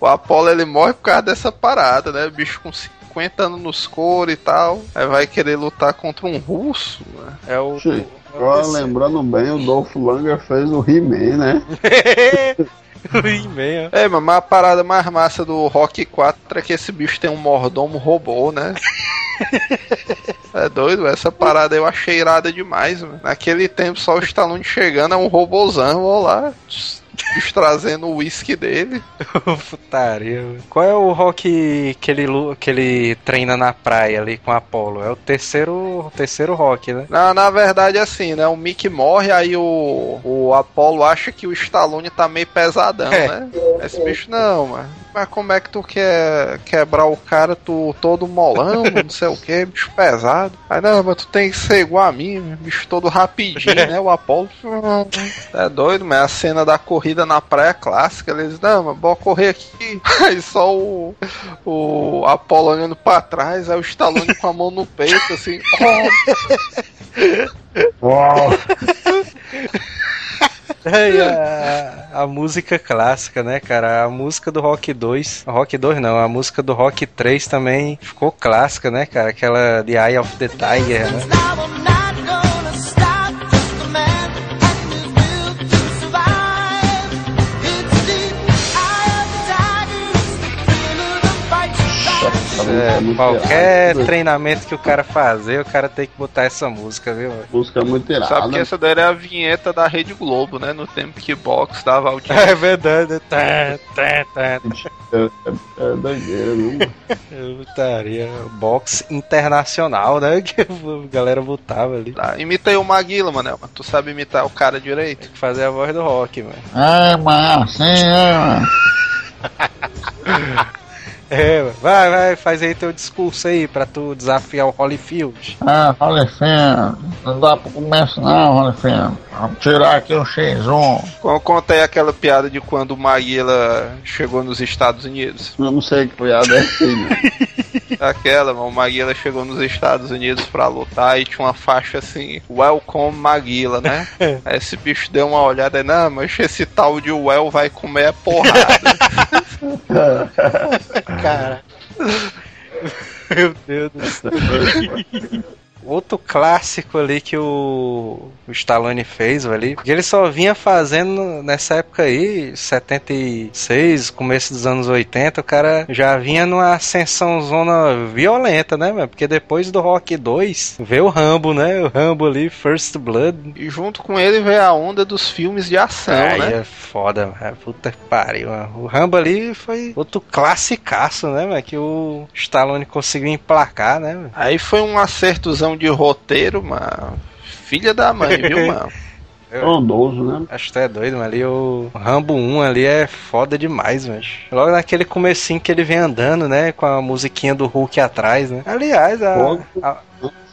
O Apollo ele morre por causa dessa parada, né? Bicho com 50 anos nos couro e tal. Aí vai querer lutar contra um russo, mano. É o. Che, Agora, lembrando bem, o Dolph Langer fez o He-Man, né? o He-Man, ó. É, mas a parada mais massa do Rock 4 é que esse bicho tem um mordomo robô, né? É doido, essa parada eu achei irada demais, mano. Naquele tempo só o Stallone chegando é um robôzão, ó lá. Trazendo o uísque dele. Putaria. Qual é o rock que ele, que ele treina na praia ali com a Apollo? É o terceiro, o terceiro rock, né? Na, na verdade, assim, né? O Mickey morre, aí o, o Apollo acha que o Stallone tá meio pesadão, É. né? Esse bicho, não, mano. Mas como é que tu quer quebrar o cara, tu todo molão, não sei o que, bicho pesado. Aí, não, mas tu tem que ser igual a mim, bicho todo rapidinho, né? O Apollo. É doido, mas a cena da corrida na praia clássica, eles, não, mas bora correr aqui. Aí só o, o Apollo olhando pra trás, aí o Stallone com a mão no peito, assim. Uau! E a, a música clássica, né, cara? A música do Rock 2. Rock 2 não, a música do Rock 3 também ficou clássica, né, cara? Aquela The Eye of the Tiger, né? É, muito qualquer treinamento que o cara fazer, o cara tem que botar essa música, viu? Música muito irada. Sabe que essa daí era a vinheta da Rede Globo, né? No tempo que box dava audiência. É verdade. Tá, tá, tá. É, é, é doideira, viu? Eu botaria box internacional, né? Que a galera botava ali. Tá, imita aí o Maguila, mano. Tu sabe imitar o cara direito? Tem que fazer a voz do rock, mano. É, mano, sim, é, mano. É, vai, vai, faz aí teu discurso aí pra tu desafiar o Holyfield. Ah, Holyfield, não dá pra começar não, Holyfield. Vamos tirar aqui o X1. Con- Conta aí aquela piada de quando o Maguila chegou nos Estados Unidos. Eu não sei que piada é essa, né? Aquela, mano, o Maguila chegou nos Estados Unidos pra lutar e tinha uma faixa assim, Welcome Maguila, né? Aí esse bicho deu uma olhada e, não, mas esse tal de Well vai comer a porrada. Cara. Meu Deus do céu. Outro clássico ali que o, o Stallone fez ali, porque ele só vinha fazendo nessa época aí, 76, começo dos anos 80, o cara já vinha numa ascensão zona violenta, né, mano? Porque depois do Rock 2 veio o Rambo, né? O Rambo ali, First Blood. e junto com ele veio a onda dos filmes de ação, Aí né? é foda, mano. Puta que pariu, mano. O Rambo ali foi outro classicaço, né, mano? Que o Stallone conseguiu emplacar, né, mano? Aí foi um acertozão de roteiro, mano. Filha da mãe, viu, mano? Trondoso, né? Acho que tu é doido, mas ali o Rambo 1 ali é foda demais, mas Logo naquele comecinho que ele vem andando, né? Com a musiquinha do Hulk atrás, né? Aliás, a, a,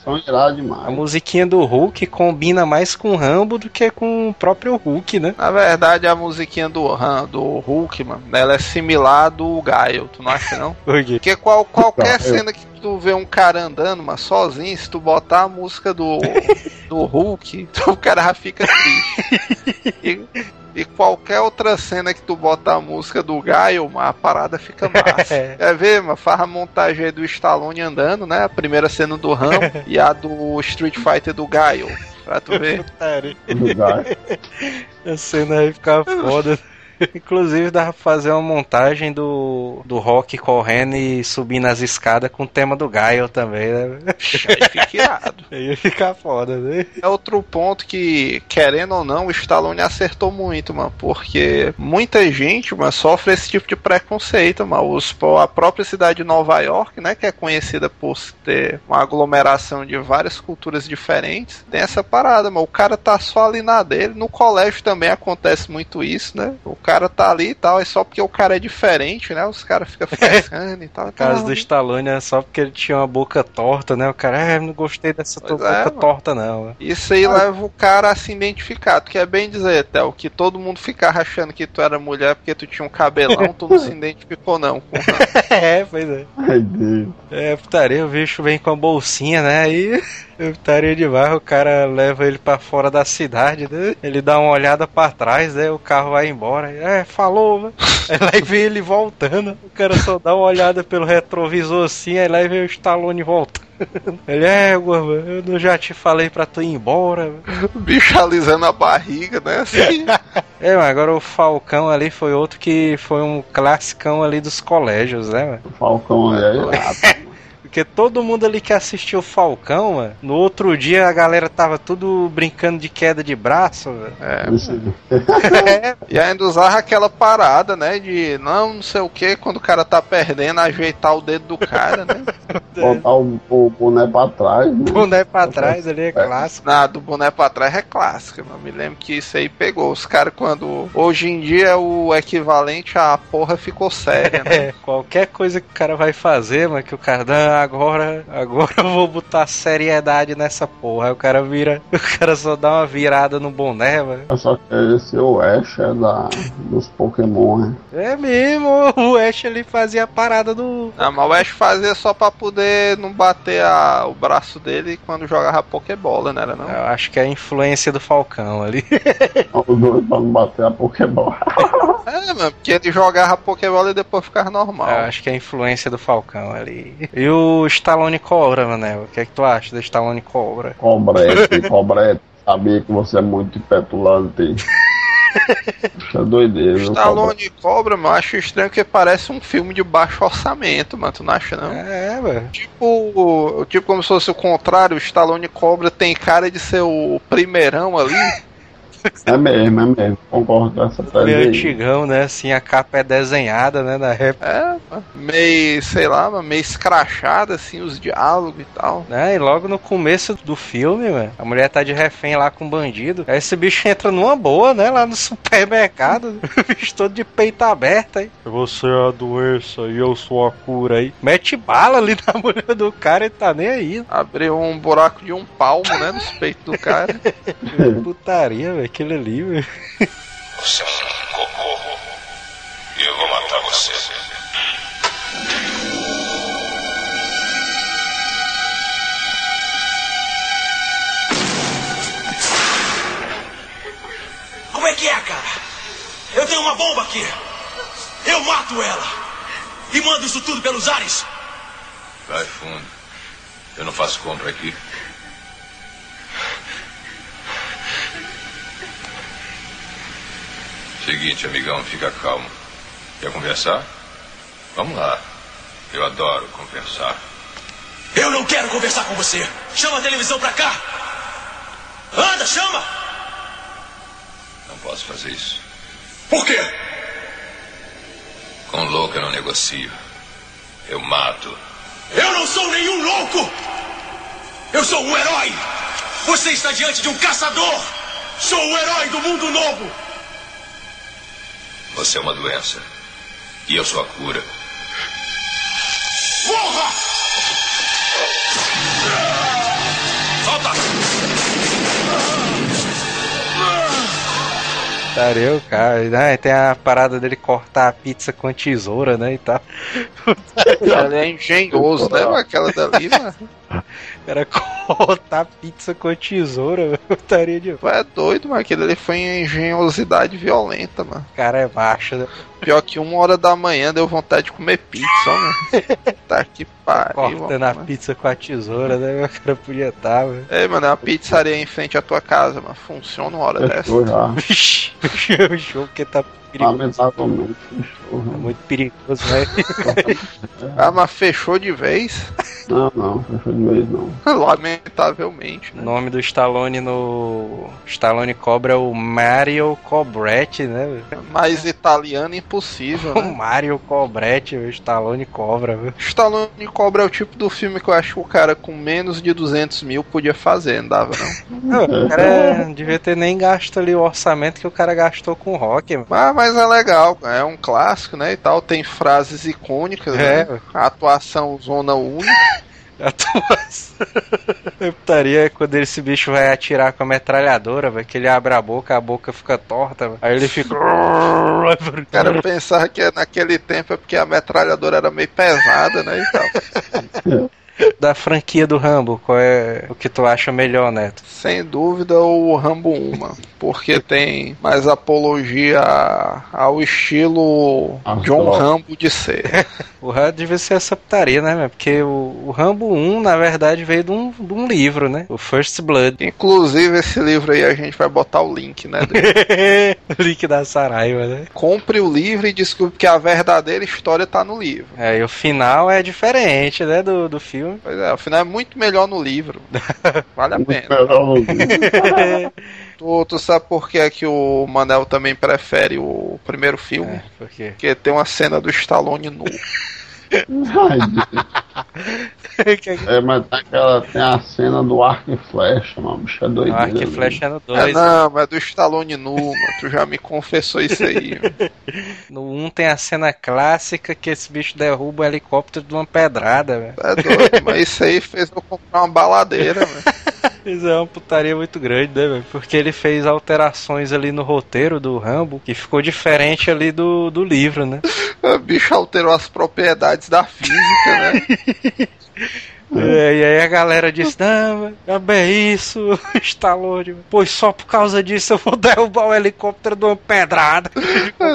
São irados a musiquinha do Hulk combina mais com o Rambo do que com o próprio Hulk, né? Na verdade, a musiquinha do, Han- do Hulk, mano, ela é similar do Gaio, tu não acha não? Por quê? Porque qual, qualquer Não, eu- cena que tu vê um cara andando, mas sozinho, se tu botar a música do, do Hulk, o cara já fica triste. E, e qualquer outra cena que tu botar a música do Gaio, a parada fica massa. É. Quer ver, mano? Faz a montagem aí do Stallone andando, né? A primeira cena do Rambo e a do Street Fighter do Gaio. Pra tu ver. A cena aí ficava foda. Inclusive dava pra fazer uma montagem do, do Rock correndo e subindo as escadas com o tema do Gaio também, né? Aí fica irado. Aí ia ficar foda, né? É outro ponto que, querendo ou não, o Stallone acertou muito, mano. Porque muita gente, mano, sofre esse tipo de preconceito, mano. Os, a própria cidade de Nova York, né, que é conhecida por ter uma aglomeração de várias culturas diferentes, tem essa parada, mano. O cara tá só ali na dele. No colégio também acontece muito isso, né? O cara tá ali e tal, é só porque o cara é diferente, né? Os caras ficam frescando e tal. No caso Então, do Stallone é só porque ele tinha uma boca torta, né? O cara, é, não gostei dessa tua é, boca mano. torta, não. Isso aí leva o cara a se identificar. Tu quer bem dizer, Théo, que todo mundo ficava achando que tu era mulher porque tu tinha um cabelão, tu não se identificou não. Com... é, pois é. Ai, Deus. É, putaria, o bicho vem com a bolsinha, né? Aí, é putaria demais, o cara leva ele pra fora da cidade, né? Ele dá uma olhada pra trás, né? O carro vai embora. É, falou, né? Aí lá vem ele voltando. O cara só dá uma olhada pelo retrovisor assim, aí lá vem o Stallone voltando. Ele é, Gorba, eu não já te falei pra tu ir embora. O bicho alisando a barriga, né? Assim. É, mas agora o Falcão ali foi outro que foi um classicão ali dos colégios, né, mano? O Falcão é irado. Porque todo mundo ali que assistiu o Falcão, mano, no outro dia a galera tava tudo brincando de queda de braço, velho. É. Esse- E ainda usava aquela parada, né? De não, não sei o que, quando o cara tá perdendo, ajeitar o dedo do cara, né? Botar o, o boné pra trás, né? Boné pra trás ali é clássico. Nada, do boné pra trás é clássica, mano. Me lembro que isso aí pegou. Os caras, quando. Hoje em dia é o equivalente a porra ficou séria, né? É, qualquer coisa que o cara vai fazer, mas que o cara dá agora, agora eu vou botar seriedade nessa porra. Aí o cara vira, o cara só dá uma virada no boné, mano. Só que esse o Ash é da, dos Pokémon, né? É mesmo, o Ash ali fazia a parada do. Não, mas o Ash fazia só pra poder não bater a- o braço dele quando jogava Pokébola, né? Era não? Eu acho que é a influência do Falcão ali. Os dois pra não bater a Pokébola. É, mano, porque ele jogava Pokébola e depois ficava normal. Eu acho que é a influência do Falcão ali. E o Stallone Cobra, Manel? O que é que tu acha do Stallone Cobra? Cobrete, cobrete. Sabia que você é muito petulante. Isso é doideira. Stallone Cobra, mano, eu acho estranho que parece um filme de baixo orçamento, mano. Tu não acha, não? É, velho. Tipo, tipo como se fosse o contrário, o Stallone Cobra tem cara de ser o primeirão ali. É mesmo, é mesmo. Concordo com essa tese Meio aí. antigão, né? Assim, a capa é desenhada, né? Na época. É, meio, sei lá, mas meio escrachada, assim, os diálogos e tal. Né? E logo no começo do filme, mano, a mulher tá de refém lá com o bandido. Aí esse bicho entra numa boa, né? Lá no supermercado. O bicho todo de peito aberto aí. Você é a doença e eu sou a cura aí. Mete bala ali na mulher do cara e tá nem aí. Abriu um buraco de um palmo, né, nos peitos do cara. Putaria, velho. Aquilo ali, velho. Você é um cocô. E eu vou matar você. Como é que é, cara? Eu tenho uma bomba aqui. Eu mato ela. E mando isso tudo pelos ares. Vai fundo. Eu não faço compra aqui. Seguinte, amigão, fica calmo. Quer conversar? Vamos lá. Eu adoro conversar. Eu não quero conversar com você. Chama a televisão pra cá. Anda, chama. Não posso fazer isso. Por quê? Com louco eu não negocio. Eu mato. Eu não sou nenhum louco. Eu sou um herói. Você está diante de um caçador. Sou o herói do mundo novo. Você é uma doença. E eu sou a cura. Morra! Solta! Putaria, o cara. Né? Tem a parada dele cortar a pizza com a tesoura, né? E tal. Ele é engenhoso, né? Aquela dali, mano. Cara cortar a pizza com a tesoura, velho. Putaria de. É doido, mas aquele ali foi em engenhosidade violenta, mano. O cara é macho, né? Pior que uma hora da manhã deu vontade de comer pizza, ó, mano. Tá que pariu. Cortando a mano. pizza com a tesoura, né? O cara podia estar, velho. Ei, mano, é uma pizzaria em frente à tua casa, mano. Funciona uma hora dessa. Fechou já. Vixe, o jogo que tá perigoso. Lamentavelmente, fechou. É né? muito perigoso, né? Ah, mas fechou de vez? Não, não, fechou de vez não. Lamentavelmente, O né? nome do Stallone no. Stallone Cobra é o Mario Cobretti, né? velho? Mais italiano impossível, O né? Mario Cobretti, o Stallone Cobra, viu? Stallone Cobra é o tipo do filme que eu acho que o cara com menos de 200 mil podia fazer, não dava não. Não, o cara não devia ter nem gasto ali o orçamento que o cara gastou com o rock, mano. Mas, mas é legal, é um clássico, né? E tal, tem frases icônicas, É. né? A atuação zona única. Atuação. Putaria é quando esse bicho vai atirar com a metralhadora, velho, que ele abre a boca, a boca fica torta, véio. aí ele fica. O cara pensava que naquele tempo é porque a metralhadora era meio pesada, né? E tal. Da franquia do Rambo, qual é o que tu acha melhor, Neto? Sem dúvida o Rambo 1, mano, porque tem mais apologia ao estilo Ah, John claro. Rambo de ser. O Rambo devia ser essa putaria, né, meu? Porque o, o Rambo 1, na verdade, veio de um, de um livro, né? O First Blood. Inclusive esse livro aí a gente vai botar o link, né? link da Saraiva, né? Compre o livro e descubra que a verdadeira história tá no livro. É, e o final é diferente, né, do, do filme. Pois é, o final é muito melhor no livro. Vale a pena. Melhor no Tu, tu sabe por que, é que o Manel também prefere o primeiro filme? É, por quê? Porque tem uma cena do Stallone nu. É, mas tem, aquela, tem a cena do arco e flecha, mano. Bicho é O doideira. Arco e. Flecha é no É, 2. não, mas é do Stallone nu, mano. Tu já me confessou isso aí. mano. No 1 tem a cena clássica que esse bicho derruba o helicóptero de uma pedrada, velho. É doido, mas isso aí fez eu comprar uma baladeira, mano. Isso é uma putaria muito grande, né, velho? Porque ele fez alterações ali no roteiro do Rambo que ficou diferente ali do, do livro, né? O bicho alterou as propriedades da física, né? É, e aí a galera disse: Não, é bem isso, Stallone. Pois só por causa disso eu vou derrubar o helicóptero de uma pedrada.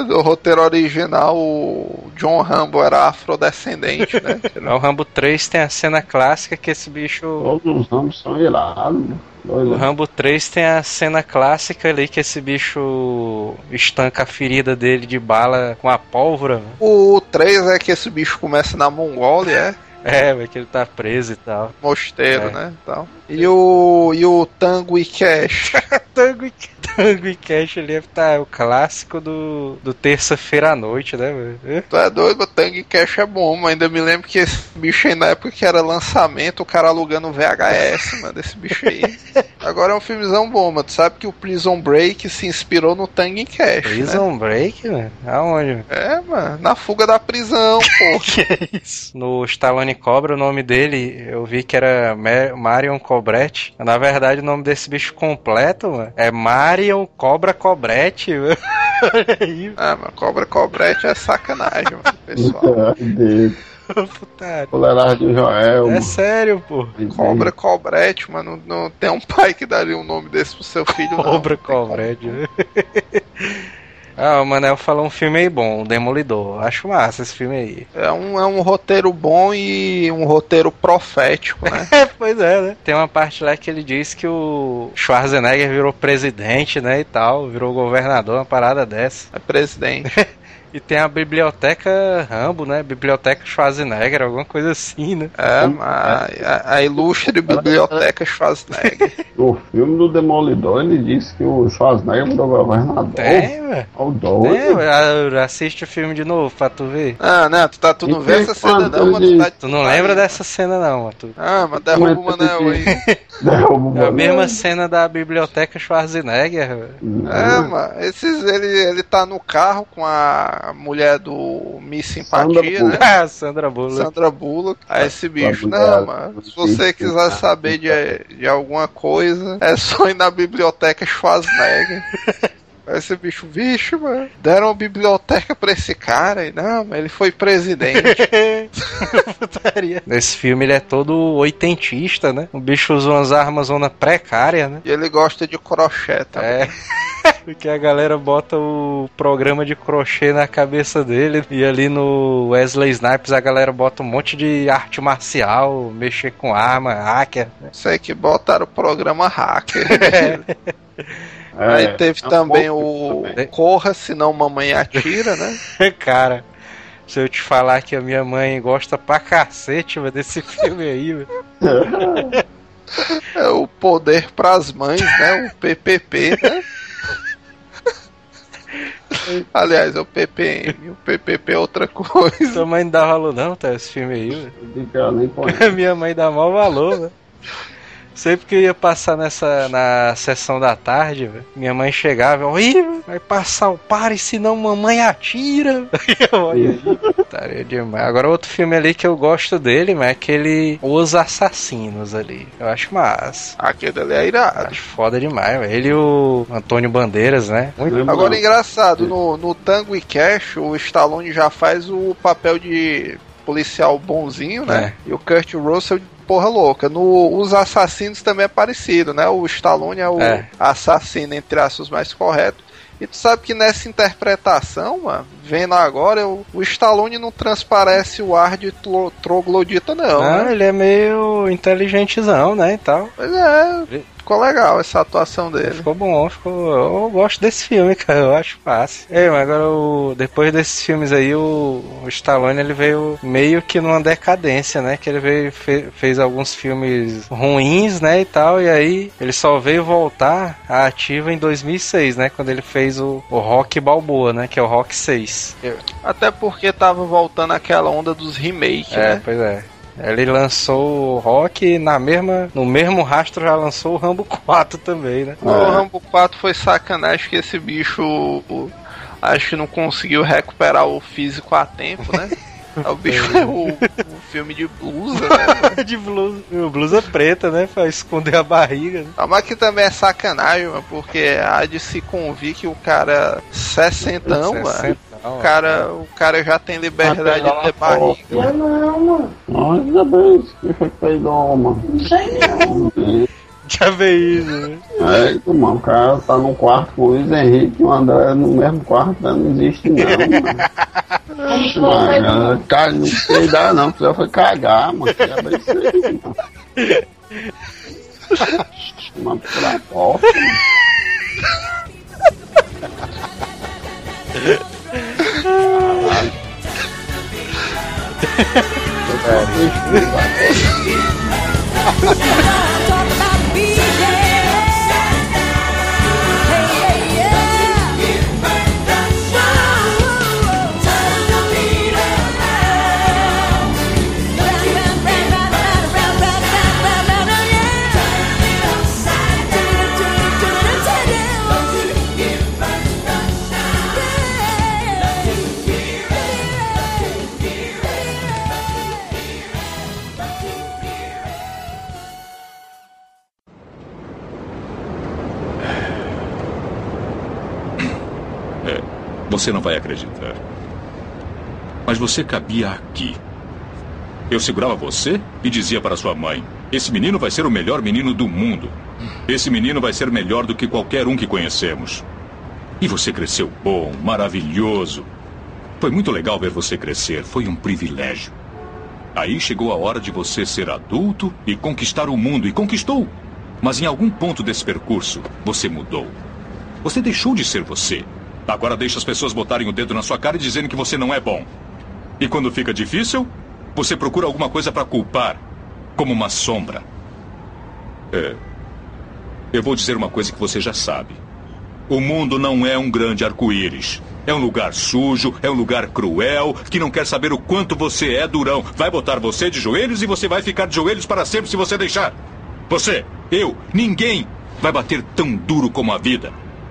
No roteiro original, o John Rambo era afrodescendente, né? No Rambo 3 tem a cena clássica que esse bicho. Todos os ramos são irados, mano. Doido. No Rambo 3 tem a cena clássica ali que esse bicho estanca a ferida dele de bala com a pólvora. né? O 3 é que esse bicho começa na Mongólia, é? É, velho, que ele tá preso e tal. Mosteiro, É. né? Tal. E o, e o Tango e Cash. Tango e, Tango e Cash ali tá o clássico do, do terça-feira à noite, né, velho? Tu é doido, o Tango Cash é bom, mas ainda me lembro que esse bicho aí na época que era lançamento, o cara alugando VHS, mano, desse bicho aí. Agora é um filmezão bom, mano. Tu sabe que o Prison Break se inspirou no Tango Cash. né? Prison Break, velho? Aonde? É, mano, na fuga da prisão, pô. que é isso? No Stallone Cobra, o nome dele, eu vi que era Ma- Marion Cobretti. Na verdade, o nome desse bicho completo, mano, é Marion Cobra mano. Olha aí, Ah, mano, cobra cobrete é sacanagem, mano, pessoal. Puta. Fuleiragem de Joel. É sério, pô. Cobra cobrete, mano, não, não tem um pai que daria um nome desse pro seu filho, não. Cobra Cobretti. Ah, o Manel falou um filme aí bom, o Demolidor. Acho massa esse filme aí. É um, é um roteiro bom e um roteiro profético, né? Pois é, né? Tem uma parte lá que ele diz que o Schwarzenegger virou presidente, né, e tal, virou governador, uma parada dessa. É presidente. E tem a biblioteca Rambo, né? Biblioteca Schwarzenegger, alguma coisa assim, né? É, a, a, a ilustre biblioteca Schwarzenegger. No filme do Demolidor, ele disse que o Schwarzenegger virou governador. Tem, velho. O. Tem, ah, assiste o filme de novo pra tu ver. Ah, né? Tu, tá, tu não E vê essa cena não, mas tu tá... Tu não lembra dessa cena não, Arthur. Ah, mas derruba o Manel aí. Derruba o É a Manel. mesma cena da biblioteca Schwarzenegger, velho. É, mano, esses, ele, ele tá no carro com a mulher do Miss Simpatia, né? Ah, Sandra Bullock. Sandra Bullock. Aí esse bicho, não, do mano, se você quiser saber de, de alguma coisa, é só ir na biblioteca Schwarzenegger. Aí esse bicho, bicho, mano, deram uma biblioteca pra esse cara e não, mas ele foi presidente. Putaria. Nesse filme ele é todo oitentista, né? O bicho usa umas armas zona precária, né? e ele gosta de crochê também. É. Porque a galera bota o programa de crochê na cabeça dele. E ali no Wesley Snipes a galera bota um monte de arte marcial, mexer com arma, hacker. Sei que botaram o programa hacker. É, Aí teve é um também pouco o também. Corra, senão mamãe atira, né? Cara, se eu te falar que a minha mãe gosta pra cacete velho, desse filme aí, velho. É o poder pras mães, né? O PPP, né? Aliás, é o PPM. O PPP é outra coisa. Sua mãe não dá valor não, tá? Esse filme aí, velho. Nem conhece. Minha mãe dá mau valor, velho. Sempre que eu ia passar nessa na sessão da tarde, velho, minha mãe chegava, oi, vai passar o pare, senão mamãe atira. Olha aí, putaria demais. Agora outro filme ali que eu gosto dele, mas é aquele Os Assassinos ali. Eu acho massa. Aquele ali é irado. Acho foda demais, velho. Ele e o Antônio Bandeiras, né? Muito Agora, engraçado, no, no Tango e Cash, o Stallone já faz o papel de policial bonzinho, né? E o Kurt Russell, porra louca. No Os Assassinos também é parecido, né? O Stallone é o É. assassino, entre aspas, mais correto. E tu sabe que nessa interpretação, mano, vendo agora, o, o Stallone não transparece o ar de tro- troglodita, não. Ah, né? ele é meio inteligentezão, né, e tal. Pois é, ficou legal essa atuação dele. Ficou bom, ficou. Eu gosto desse filme, cara. Eu acho fácil. É, mas agora o... depois desses filmes aí, o... o Stallone ele veio meio que numa decadência, né? Que ele veio fe- fez alguns filmes ruins, né? E tal. E aí ele só veio voltar à ativa em 2006, né? Quando ele fez o, o Rock Balboa, né? Que é o Rock 6. Até porque tava voltando aquela onda dos remakes, É, né? pois é. Ele lançou o Rock e na mesma, no mesmo rastro já lançou o Rambo 4 também, né? O Rambo 4 foi sacanagem que esse bicho o- acho que não conseguiu recuperar o físico a tempo, né? o bicho é o, o filme de blusa, né? de blusa, blusa preta, né? Pra esconder a barriga. né? Ah, Mas que também é sacanagem, mano, porque há de se convir que o cara 60, mano, Sessentão, o cara, o cara já tem liberdade de ter barriga. Não, ainda bem, isso que foi que peidou, mano. Já veio isso, né? É, isso, mano, o cara tá no quarto com o Luiz Henrique e o André no mesmo quarto, né? não existe não, mano. Mano, cara, não peidar não, precisa foi cagar, mano. Que é isso aí, mano. Mano, pra porta, mano. Talk Você não vai acreditar. Mas você cabia aqui. Eu segurava você e dizia para sua mãe: Esse menino vai ser o melhor menino do mundo. Esse menino vai ser melhor do que qualquer um que conhecemos. E você cresceu bom, maravilhoso. Foi muito legal ver você crescer. Foi um privilégio. Aí chegou a hora de você ser adulto e conquistar o mundo. E conquistou. Mas em algum ponto desse percurso, você mudou. Você deixou de ser você. Agora deixa as pessoas botarem o dedo na sua cara e dizendo que você não é bom. E quando fica difícil, você procura alguma coisa para culpar, como uma sombra. É. Eu vou dizer uma coisa que você já sabe. O mundo não é um grande arco-íris. É um lugar sujo, é um lugar cruel, que não quer saber o quanto você é durão. Vai botar você de joelhos e você vai ficar de joelhos para sempre se você deixar. Você, eu, ninguém vai bater tão duro como a vida.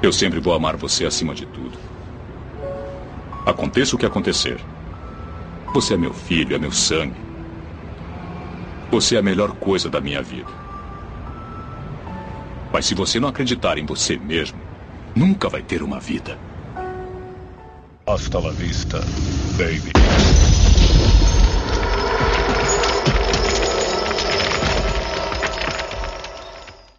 Eu sempre vou amar você acima de tudo. Aconteça o que acontecer. Você é meu filho, é meu sangue. Você é a melhor coisa da minha vida. Mas se você não acreditar em você mesmo, nunca vai ter uma vida. Hasta la vista, baby.